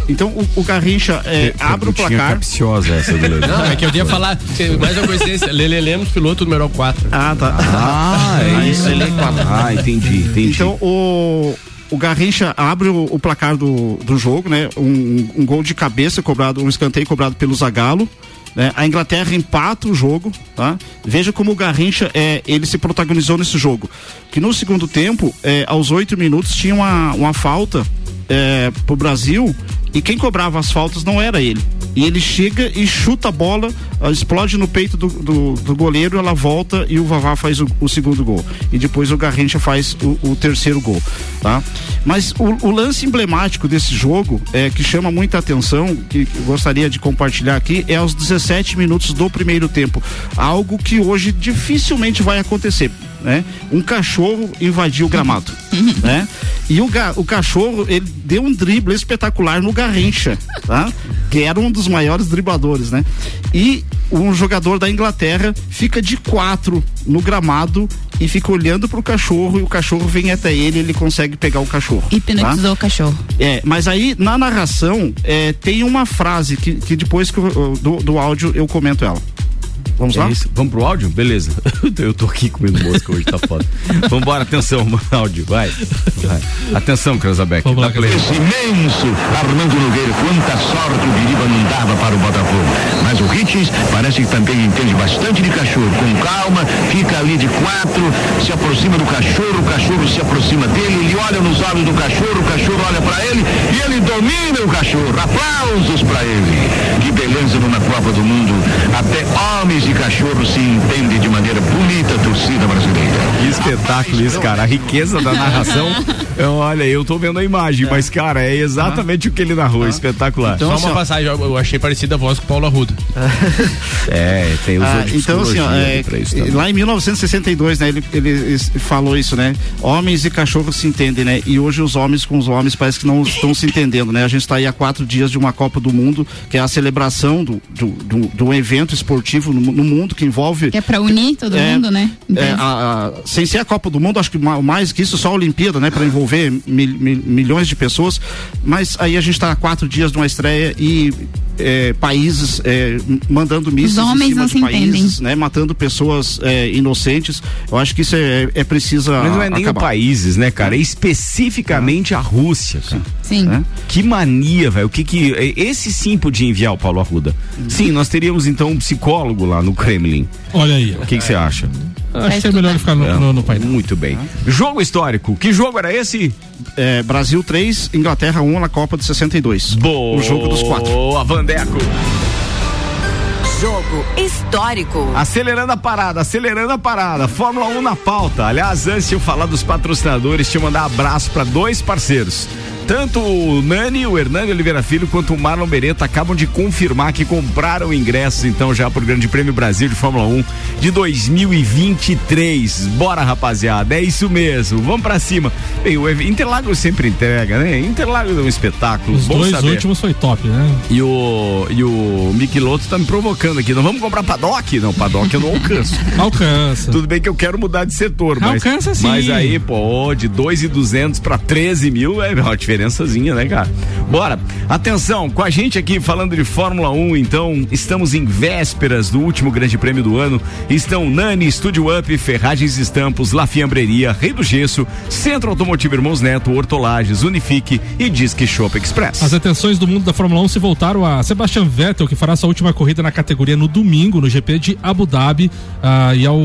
então o, o Garrincha eh, abre o placar. capciosa essa do Lele. Não, é que eu ia falar, mais uma coincidência, Lele Lemos, piloto número 4. Ah, tá. Ah, é isso. Ele é quatro. Ah, entendi, entendi. Então o o Garrincha abre o, o placar do, do jogo, né? Um, um gol de cabeça cobrado, um escanteio cobrado pelo Zagallo. Né? A Inglaterra empata o jogo, tá? Veja como o Garrincha é, ele se protagonizou nesse jogo. Que no segundo tempo, é, aos oito minutos, tinha uma, uma falta é, pro Brasil e quem cobrava as faltas não era ele. E ele chega e chuta a bola, ah, explode no peito do, do, do goleiro, ela volta e o Vavá faz o, o segundo gol. E depois o Garrincha faz o, o terceiro gol, tá? Mas o, o lance emblemático desse jogo, é, que chama muita atenção, que gostaria de compartilhar aqui, é aos 17 minutos do primeiro tempo. Algo que hoje dificilmente vai acontecer. Né? Um cachorro invadiu o gramado, né? E o, ga- o cachorro, ele deu um drible espetacular no Garrincha, tá? Que era um dos maiores dribladores, né? E um jogador da Inglaterra fica de quatro no gramado e fica olhando pro cachorro e o cachorro vem até ele e ele consegue pegar o cachorro. tá? Hipnotizou o cachorro. É, mas aí na narração é, tem uma frase que, que depois que eu- do, do áudio eu comento ela. Vamos lá? É isso. Vamos pro áudio? Beleza. Eu tô aqui comendo mosca hoje, tá foda. Vambora, atenção, áudio, vai. vai. Atenção, Cranzabeck. Dá play. Esse imenso Armando Nogueira, quanta sorte o Diriba não dava para o Botafogo. Mas o Rites parece que também entende bastante de cachorro. Com calma, fica ali de quatro, se aproxima do cachorro, o cachorro se aproxima dele, ele olha nos olhos do cachorro, o cachorro olha para ele e ele domina o cachorro. Aplausos para ele. Que beleza numa Copa do Mundo. Até homens e cachorros se entendem de maneira bonita a torcida brasileira. Que espetáculo isso, cara. A riqueza da narração. Eu, olha, eu tô vendo a imagem, mas, cara, é exatamente o que ele narrou. Espetacular. Só uma passagem, eu achei parecida a voz com o Paulo Arruda. É, tem os Ah, outros então, assim, ó, é, lá em 1962, né, ele, ele falou isso, né? Homens e cachorros se entendem, né? E hoje os homens com os homens parece que não estão se entendendo, né? A gente está aí há quatro dias de uma Copa do Mundo, que é a celebração do, do, do, do evento esportivo no, no mundo que envolve. Que é pra unir todo É, mundo, né? É, a- a- sem ser a Copa do Mundo, acho que ma- mais que isso, só a Olimpíada, né? Para envolver mil- mil- milhões de pessoas. Mas aí a gente está há quatro dias de uma estreia e é, países é, mandando mísseis em homens cima não de se países, né? Matando pessoas é, inocentes. Eu acho que isso é, é preciso Mas não é nem acabar. o países, né, cara? É especificamente a Rússia, cara. Sim. Né? Que mania, velho. O que que. Esse sim podia enviar o Paulo Arruda. Sim, nós teríamos então um psicólogo lá no Kremlin. Olha aí. O que você acha? Acho que é melhor ficar no, no, no painel. Muito bem. Jogo histórico. Que jogo era esse? É, Brasil 3, Inglaterra 1 na Copa de 62. Boa. O jogo dos quatro. Boa, Vandeco. Jogo histórico. Acelerando a parada, acelerando a parada. Fórmula 1 na pauta. Aliás, antes de eu falar dos patrocinadores, te mandar abraço para dois parceiros. Tanto o Nani, o Hernani Oliveira Filho, quanto o Marlon Beretta acabam de confirmar que compraram ingressos, então, já pro Grande Prêmio Brasil de Fórmula 1 de 2023. Bora, rapaziada, é isso mesmo. Vamos pra cima. Bem, o Interlagos sempre entrega, né? Interlagos é um espetáculo. Os dois saber. últimos foi top, né? E o, e o Michelotto tá me provocando aqui. Não vamos comprar paddock? Não, paddock eu não alcanço. Alcança. Tudo bem que eu quero mudar de setor, mas. Alcança sim. Mas aí, pô, de 2,200 para 13 mil é uma diferençazinha, né, cara? Bora. Atenção, com a gente aqui falando de Fórmula 1, então, estamos em vésperas do último grande prêmio do ano. Estão Nani, Studio Up, Ferragens Estampos, La Fiambreria, Rei do Gesso, Centro Automotivo Irmãos Neto, Hortolages, Unifique e Disque Shop Express. As atenções do mundo da Fórmula 1 se voltaram a Sebastian Vettel, que fará sua última corrida na categoria no domingo, no GP de Abu Dhabi. ah, e ao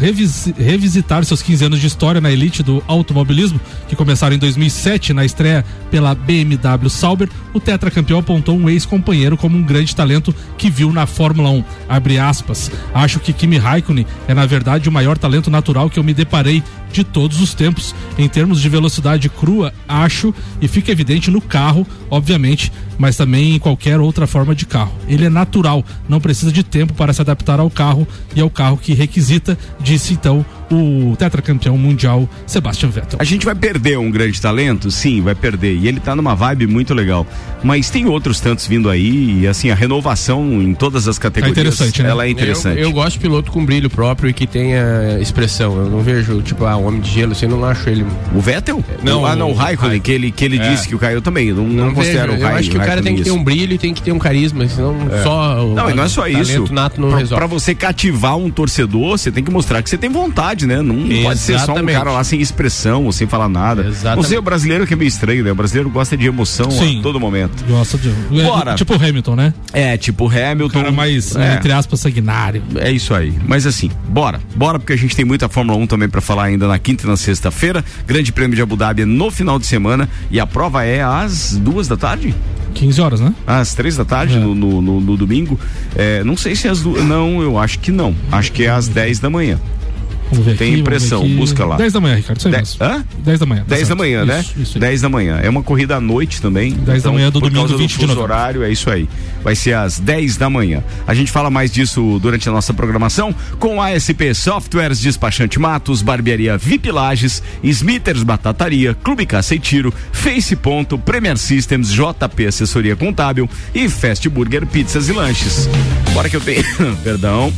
revisi- revisitar seus 15 anos de história na elite do automobilismo, que começaram em 2007 na estreia pela BMW Sauber, o tetracampeão apontou um ex-companheiro como um grande talento que viu na Fórmula 1. Abre aspas. Acho que Kimi Raikkonen é na verdade o maior talento natural que eu me deparei de todos os tempos. Em termos de velocidade crua, acho e fica evidente no carro, obviamente, mas também em qualquer outra forma de carro. Ele é natural, não precisa de tempo para se adaptar ao carro e é o carro que requisita, disse então o tetracampeão mundial Sebastian Vettel. A gente vai perder um grande talento? Sim, vai perder. E ele tá numa vibe muito legal. Mas tem outros tantos vindo aí e assim, a renovação em todas as categorias. É interessante, né? Ela é interessante. Eu, eu gosto de piloto com brilho próprio e que tenha expressão. Eu não vejo, tipo, ah, homem de gelo, assim, eu não acho ele. O Vettel? Não, ah, não, o Raikkonen, que ele, que ele É. disse que o Caio também. Eu não, não, Não considero vejo. o Eu acho que o cara Raikkonen tem que ter um brilho e tem que ter um carisma, senão só o Não, e não é só talento isso. nato não pra, resolve. pra você cativar um torcedor, você tem que mostrar que você tem vontade, né? Não, não pode ser só um Exatamente. cara lá sem expressão ou sem falar nada. Exatamente. Você, o brasileiro que é meio estranho, né? O brasileiro gosta de emoção Sim. a todo momento. Gosta de. é, Bora. tipo o Hamilton, né? É, tipo Hamilton. Cara mais, é. entre aspas, sanguinário. É isso aí. Mas assim, bora. Bora porque a gente tem muita Fórmula 1 também pra falar ainda na quinta e na sexta-feira. Grande Prêmio de Abu Dhabi é no final de semana e a prova é às duas da tarde? 15 horas, né? Às três da tarde, no, no, no- no domingo. É, não sei se é às duas. Não, eu acho que não. Acho que é às 10 da manhã. Vamos ver Tem aqui, impressão, ver busca lá. 10 da manhã, Ricardo. Isso De-. Hã? 10 da manhã. tá 10 da certo. manhã, né? Isso, isso aí. 10 da manhã. É uma corrida à noite também. Então, 10 da manhã do por domingo, causa 20 de do fuso novembro. horário, é isso aí. Vai ser às 10 da manhã. A gente fala mais disso durante a nossa programação com ASP Softwares, Despachante Matos, Barbearia VIP Lages, Smithers Batataria, Clube Caça e Tiro, Face Ponto, Premier Systems, JP Assessoria Contábil e Fast Burger Pizzas e Lanches. Bora que eu tenho. Perdão.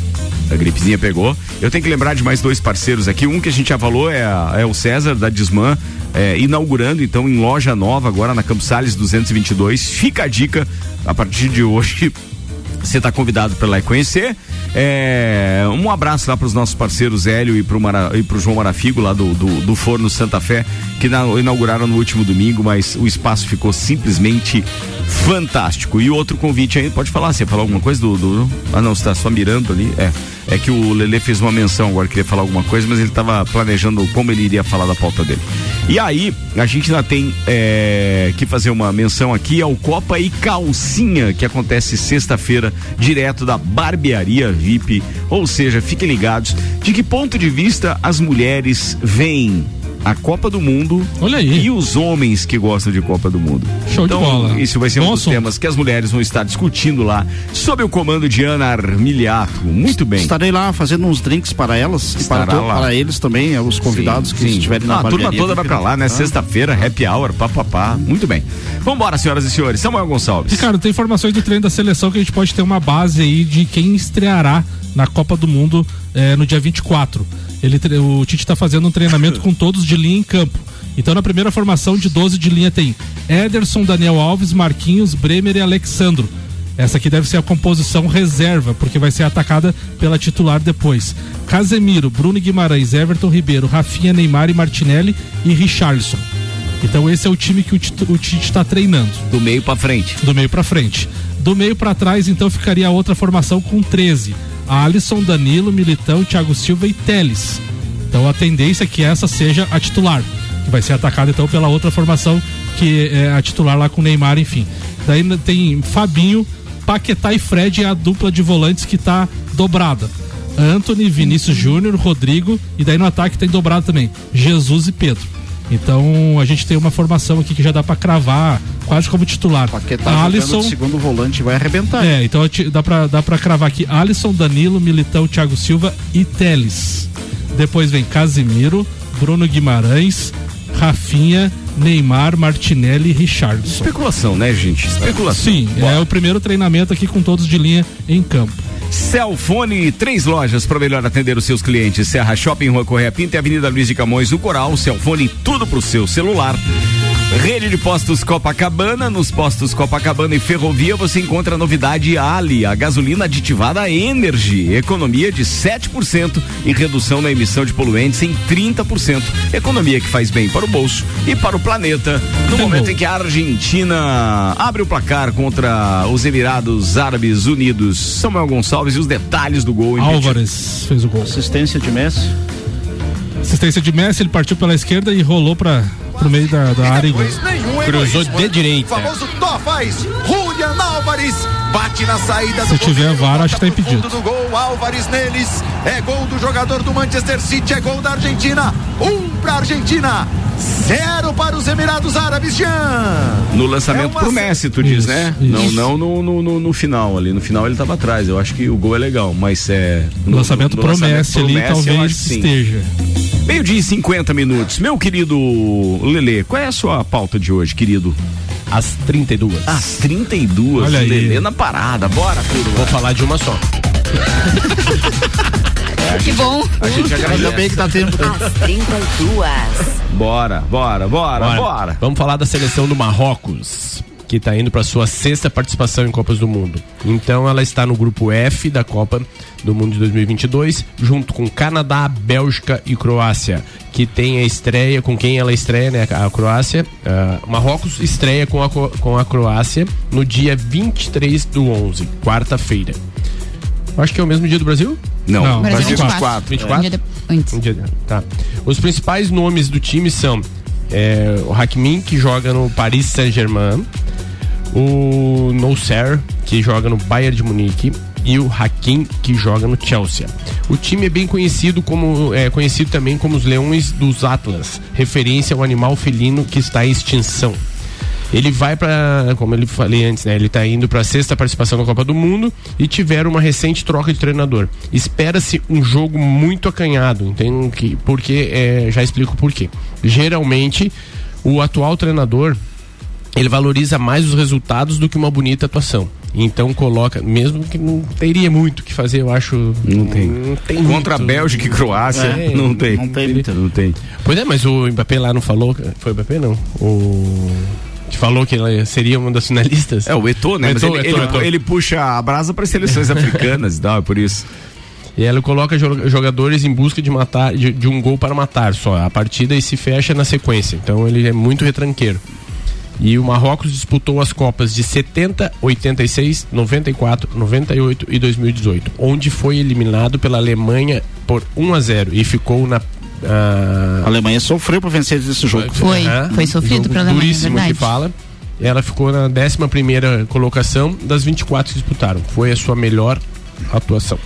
A gripezinha pegou. Eu tenho que lembrar de mais dois parceiros aqui. Um que a gente já falou é, é o César da Disman, é, inaugurando então em loja nova agora na Campos Sales 222. Fica a dica a partir de hoje. Você está convidado para lá e conhecer. É, um abraço lá para os nossos parceiros Hélio e para o João Marafigo, lá do, do, do Forno Santa Fé, que na- inauguraram no último domingo, mas o espaço ficou simplesmente fantástico. E outro convite aí, pode falar, você falar alguma coisa do. do- ah, não, você está só mirando ali. É. É que o Lele fez uma menção agora, queria falar alguma coisa, mas ele estava planejando como ele iria falar da pauta dele. E aí, a gente ainda tem é, que fazer uma menção aqui ao Copa e Calcinha, que acontece sexta-feira, direto da Barbearia VIP. Ou seja, fiquem ligados de que ponto de vista as mulheres veem a Copa do Mundo Olha aí. e os homens que gostam de Copa do Mundo. Show de então, bola. Isso vai ser Bom um dos assunto. temas que as mulheres vão estar discutindo lá, sob o comando de Ana Armiliato. Muito bem. Estarei lá fazendo uns drinks para elas e para, lá. para eles também, é, os convidados que Sim. estiverem na A turma toda vai VIP, pra lá, né? Ah. Sexta-feira, happy hour, papapá. Muito bem. Vambora, senhoras e senhores. Samuel Gonçalves. Ricardo, tem informações do treino da seleção que a gente pode ter uma base aí de quem estreará na Copa do Mundo eh, no dia 24. Ele, o Tite está fazendo um treinamento com todos de linha em campo. Então, na primeira formação de 12 de linha tem Ederson, Daniel Alves, Marquinhos, Bremer e Alexandro. Essa aqui deve ser a composição reserva, porque vai ser atacada pela titular depois. Casemiro, Bruno Guimarães, Everton Ribeiro, Rafinha, Neymar e Martinelli e Richarlison. Então esse é o time que o Tite- está treinando. Do meio pra frente. Do meio pra frente. Do meio pra trás, então, ficaria a outra formação com 13. Alisson, Danilo, Militão, Thiago Silva e Teles. Então a tendência é que essa seja a titular. Que vai ser atacada então pela outra formação, que é a titular lá com Neymar, enfim. Daí tem Fabinho, Paquetá e Fred a dupla de volantes que tá dobrada. Anthony, Vinícius Júnior, Rodrigo, e daí no ataque tem dobrado também, Jesus e Pedro. Então a gente tem uma formação aqui que já dá pra cravar quase como titular. Paquetá Alisson, segundo volante vai arrebentar. é, então dá pra, dá pra cravar aqui Alisson, Danilo, Militão, Thiago Silva e Teles. Depois vem Casimiro, Bruno Guimarães, Rafinha, Neymar, Martinelli e Richardson. Especulação, né, gente? Especulação. Sim, é o primeiro treinamento aqui com todos de linha em campo. Celfone, três lojas para melhor atender os seus clientes. Serra Shopping, Rua Correia Pinta e Avenida Luiz de Camões, no Coral. Celfone, tudo pro seu celular. Rede de postos Copacabana. Nos postos Copacabana e Ferrovia você encontra a novidade Ali, a gasolina aditivada Energy. Economia de 7% e redução na emissão de poluentes em 30%. Economia que faz bem para o bolso e para o planeta. No momento em que a Argentina abre o placar contra os Emirados Árabes Unidos. Samuel Gonçalves e os detalhes do gol. Álvares fez o gol. Assistência de Messi. Assistência de Messi, ele partiu pela esquerda e rolou para pro meio da, da área e nenhum Cruzou de direita. O famoso Tó faz. Julian Álvares bate na saída Se do tiver goleiro, VAR, acho que tá impedido. do gol, Álvares neles. É gol do jogador do Manchester City, é gol da Argentina. Um pra Argentina, zero para os Emirados Árabes, Jean. No lançamento É uma- pro Messi, tu diz, Isso, né? isso. Não, não no, no, no- no final ali. No final ele tava atrás. Eu acho que o gol é legal, mas é. O lançamento pro Messi ali, talvez que sim. Meio-dia e 50 minutos. Meu querido Lele, qual é a sua pauta de hoje, querido? Às 32. Às 32. Olha aí. Lele na parada. Bora, turma. Vou falar de uma só. Que bom. A gente Ainda agradece. bem que dá tempo. Às 32. Bora, bora, bora, Bora. bora. Vamos falar da seleção do Marrocos, que está indo para sua sexta participação em Copas do Mundo. Então ela está no grupo F da Copa do Mundo de 2022, junto com Canadá, Bélgica e Croácia, que tem a estreia, com quem ela estreia, né? A Croácia. ah, Marrocos estreia com a, Co- com a Croácia no dia 23 do 11, quarta-feira. Acho que é o mesmo dia do Brasil? Não, Não, Brasil Brasil 24. 24? Um dia de- antes. Um dia- Tá. Os principais nomes do time são é, o Hakimi, que joga no Paris Saint-Germain, o Nousser, que joga no Bayern de Munique, e o Hakim, que joga no Chelsea. O time é bem conhecido como é conhecido também como os Leões dos Atlas, referência ao animal felino que está em extinção. Ele vai para, como ele falei antes, né? Ele tá indo para a sexta participação na Copa do Mundo e tiveram uma recente troca de treinador. Espera-se um jogo muito acanhado, entende? Que, porque é, já explico por quê. Geralmente, o atual treinador ele valoriza mais os resultados do que uma bonita atuação. Então coloca, mesmo que não teria muito o que fazer, eu acho. Não tem. Não tem Contra a muito. Bélgica e Croácia, É, não tem. não tem muita- Não tem. Pois é, mas o Mbappé lá não falou. Foi o Mbappé, não? O. Falou que ela seria uma das finalistas? É o Eto'o, né? O Mas Eto'o, ele, Eto'o, ele- Eto'o. ele puxa a brasa para seleções africanas e tal, é por isso. E ela coloca jo- jogadores em busca de matar de, de um gol para matar só. A partida e se fecha na sequência. Então ele é muito retranqueiro. E o Marrocos disputou as Copas de 70, 86, 94, 98 e 2018, onde foi eliminado pela Alemanha por 1 a 0 e ficou na ah, A Alemanha sofreu para vencer esse jogo. Foi, Aham. foi sofrido Jogo pra Alemanha, Duríssimo verdade. que fala. Ela ficou na 11 primeira colocação das 24 que disputaram. Foi a sua melhor atuação.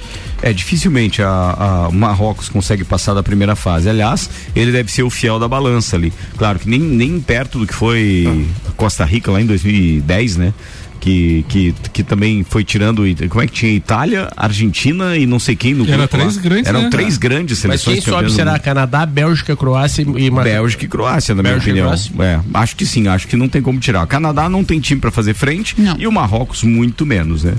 É, dificilmente a, a- Marrocos consegue passar da primeira fase. Aliás, ele deve ser o fiel da balança ali. Claro que nem, nem perto do que foi a Costa Rica lá em 2010, né? Que, que, que também foi tirando. Como é que tinha? Itália, Argentina e não sei quem no Era grupo três grandes, Eram né? três grandes Mas seleções. quem sobe será. Canadá, Bélgica, Croácia e. Bélgica e Croácia, na Bélgica minha opinião. É, acho que sim, acho que não tem como tirar. O Canadá não tem time pra fazer frente Não. e o Marrocos muito menos, né?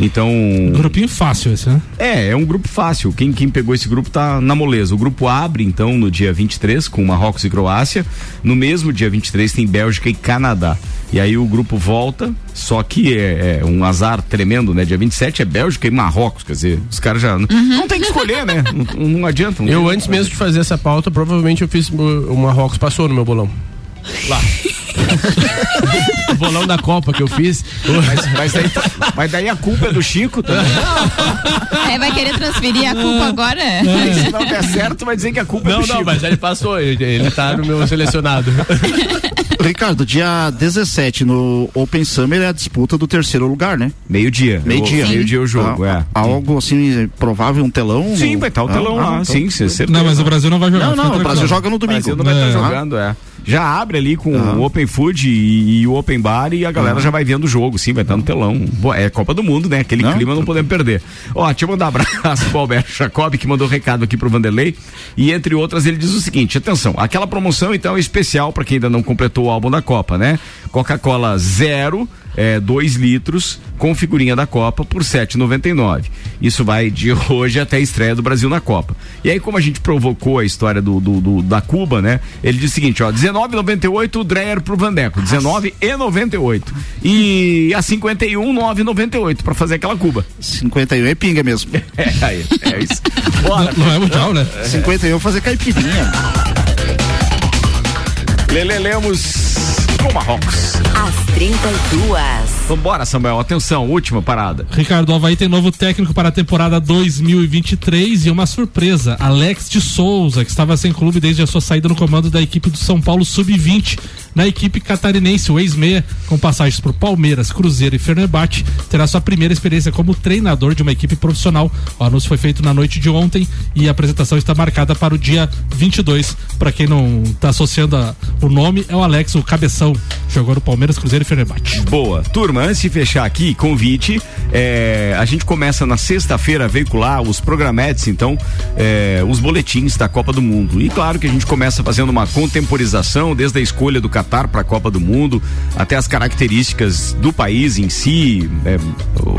Então. Grupinho fácil esse, né? É, é um grupo fácil. Quem, quem pegou esse grupo tá na moleza. O grupo abre, então, no dia 23, com Marrocos e Croácia. No mesmo dia 23 tem Bélgica e Canadá. E aí o grupo volta, só que é, é um azar tremendo, né? Dia 27 é Bélgica e Marrocos. Quer dizer, os caras já. Não tem que escolher, né? Não, não adianta. não Eu antes mesmo de fazer essa pauta, provavelmente eu fiz o Marrocos passou no meu bolão. Lá. o bolão da Copa que eu fiz. Mas, mas, daí, mas daí a culpa é do Chico também. É, vai querer transferir a culpa agora? Se não der certo, vai dizer que a culpa é Não, do Chico. não, mas ele passou, ele, ele tá no meu selecionado. Ricardo, dia 17 no Open Summer é a disputa do terceiro lugar, né? Meio-dia. Meio-dia. Meio-dia o jogo, Ah, é. Algo assim, provável, um telão? Sim, vai estar o Ah, telão ah, lá, então. sim, sim, certeza. Não, mas o Brasil não vai jogar. Não, não, o. Brasil joga no O domingo. Brasil não vai estar É. jogando, é. Já abre ali com o Open Food e, e o Open Bar e a galera já vai vendo o jogo, sim, vai estar no telão. Pô, é Copa do Mundo, né? Aquele Não. clima não podemos perder. Ó, deixa eu mandar um abraço pro Alberto Jacob, que mandou um recado aqui pro Vanderlei. E entre outras, ele diz o seguinte: atenção, aquela promoção então é especial para quem ainda não completou o álbum da Copa, né? Coca-Cola zero. É, 2 litros com figurinha da Copa por 7,99. Isso vai de hoje até a estreia do Brasil na Copa. E aí, como a gente provocou a história do, do- do- da Cuba, né? Ele diz o seguinte: ó, 19,98 o Dreyer pro Vandeco, 19,98. E a 51,998 para fazer aquela Cuba. 51 é pinga mesmo. É, aí, é isso. Bora, Não é mundial, né? 51 fazer caipirinha. Lele Lemos Marrocos. Às 32. Vambora, Samuel. Atenção, última parada. Ricardo, Havaí tem novo técnico para a temporada 2023 e uma surpresa. Alex de Souza, que estava sem clube desde a sua saída no comando da equipe do São Paulo Sub-20, na equipe catarinense. O ex-meia, com passagens por Palmeiras, Cruzeiro e Fenerbahçe, terá sua primeira experiência como treinador de uma equipe profissional. O anúncio foi feito na noite de ontem e a apresentação está marcada para o dia 22. Para quem não está associando a, o nome, é o Alex, o cabeção. Jogou no Palmeiras, Cruzeiro e Fenerbahçe. Boa. Turma, antes de fechar aqui, convite. é, a gente começa na sexta-feira a veicular os programetes, então, é, os boletins da Copa do Mundo. E claro que a gente começa fazendo uma contemporização, desde a escolha do Para a Copa do Mundo, até as características do país em si, é,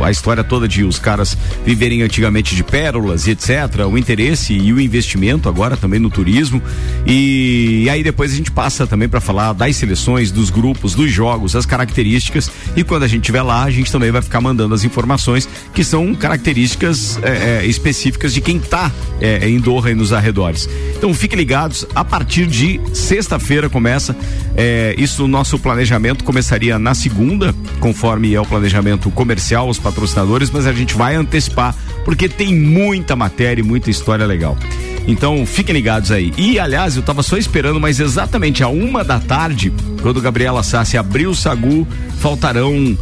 a história toda de os caras viverem antigamente de pérolas e etc. O interesse e o investimento agora também no turismo. E, e aí depois a gente passa também para falar das seleções, dos grupos, dos jogos, as características. E quando a gente estiver lá, a gente também vai ficar mandando as informações que são características é, é, específicas de quem está é, em Doha e nos arredores. Então fiquem ligados, a partir de sexta-feira começa. é, isso o nosso planejamento começaria na segunda, conforme é o planejamento comercial, os patrocinadores, mas a gente vai antecipar, porque tem muita matéria e muita história legal. Então fiquem ligados aí. E aliás, eu tava só esperando, mas exatamente a uma da tarde, quando Gabriela Sassi abriu o Sagu, faltarão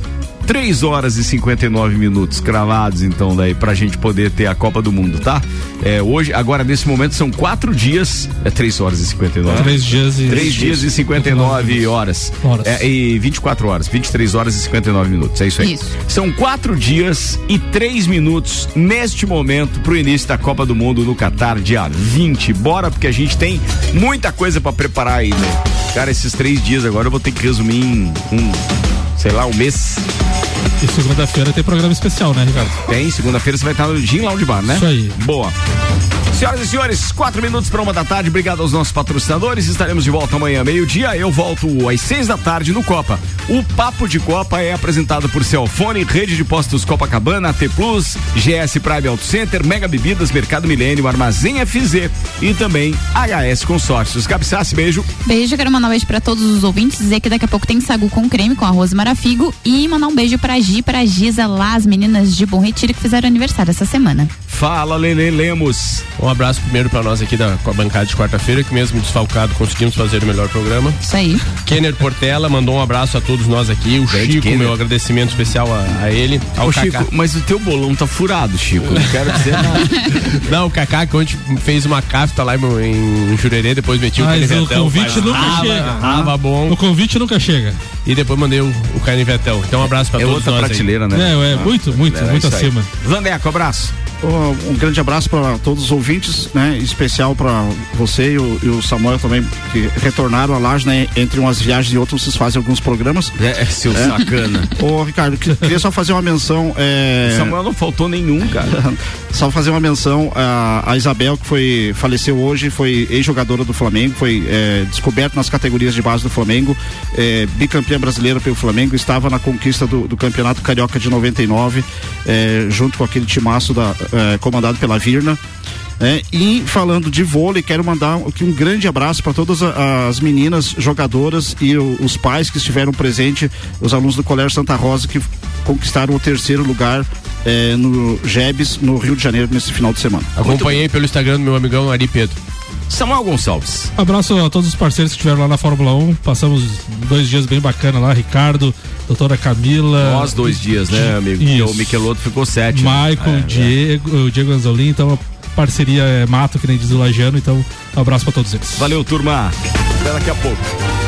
3 horas e 59 minutos cravados, então, daí, pra gente poder ter a Copa do Mundo, tá? É, hoje, agora, nesse momento, são quatro dias. É 3 horas e 59. Três dias e- 3 dias e 59 horas. Horas. É, e 24 horas. 23 horas e 59 minutos. É isso aí. Isso. São quatro dias e três minutos neste momento pro início da Copa do Mundo no Catar, dia 20. Bora, porque a gente tem muita coisa pra preparar aí, né? Cara, esses três dias agora eu vou ter que resumir em um, sei lá, um mês. E segunda-feira tem programa especial, né, Ricardo? Tem, segunda-feira você vai estar no Gin Lounge Bar, né? Isso aí. Boa. Senhoras e senhores, quatro minutos para uma da tarde. Obrigado aos nossos patrocinadores. Estaremos de volta amanhã, meio-dia. Eu volto às seis da tarde no Copa. O Papo de Copa é apresentado por Celfone, Rede de Postos Copacabana, AT Plus, GS Prime Auto Center, Mega Bebidas, Mercado Milênio, Armazém FZ e também HS Consórcios. Gabi beijo. Beijo, quero mandar um beijo pra todos os ouvintes, dizer que daqui a pouco tem sagu com creme com arroz e marafigo e mandar um beijo pra Gi, pra Giza lá, as meninas de Bom Retiro que fizeram aniversário essa semana. Fala, Lele Lemos. Um abraço primeiro pra nós aqui da com a bancada de quarta-feira, que mesmo desfalcado conseguimos fazer o melhor programa. Isso aí. Kenner Portela mandou um abraço a todos nós aqui. O Grande Chico, Kenner. meu agradecimento especial a, a ele. Ao Ô. Chico, mas o teu bolão tá furado, Chico. Não quero dizer nada. Não, o Kaká que ontem fez uma cafta lá em, em Jurerê, depois meti o Mas o canivetão. convite mas nunca tava, chega. Tava bom. O convite nunca chega. E depois mandei o, o canivetão. Então um abraço pra É todos outra nós aí. prateleira, né? É, é, muito, muito, É, muito isso aí. acima. Vandeco, abraço. Um grande abraço para todos os ouvintes, né? Em especial para você e o, e o Samuel também, que retornaram a Laje, né? Entre umas viagens e outras, vocês fazem alguns programas. É, seu sacana. Ô, Ricardo, que- queria só fazer uma menção. É... Samuel não faltou nenhum, cara. Só fazer uma menção a, a Isabel, que foi faleceu hoje, foi ex-jogadora do Flamengo, foi é, descoberta nas categorias de base do Flamengo, é, bicampeã brasileira pelo Flamengo, estava na conquista do, do Campeonato Carioca de 99, é, junto com aquele timaço da, é, comandado pela Virna. É, e falando de vôlei, quero mandar aqui um grande abraço para todas as meninas jogadoras e o- os pais que estiveram presentes, os alunos do Colégio Santa Rosa que conquistaram o terceiro lugar é, no GEBS, no Rio de Janeiro, nesse final de semana. Acompanhei pelo Instagram do meu amigão Ari Pedro. Samuel Gonçalves. Abraço a todos os parceiros que estiveram lá na Fórmula 1. Passamos dois dias bem bacana lá, Ricardo, doutora Camila. Nós dois dias, né, amigo? Isso. O Miqueloto ficou sete. né? Michael, É, Diego, o Diego Anzolin, então a parceria é mato, que nem diz o Lajano, então um abraço pra todos eles. Valeu, turma. Até daqui a pouco.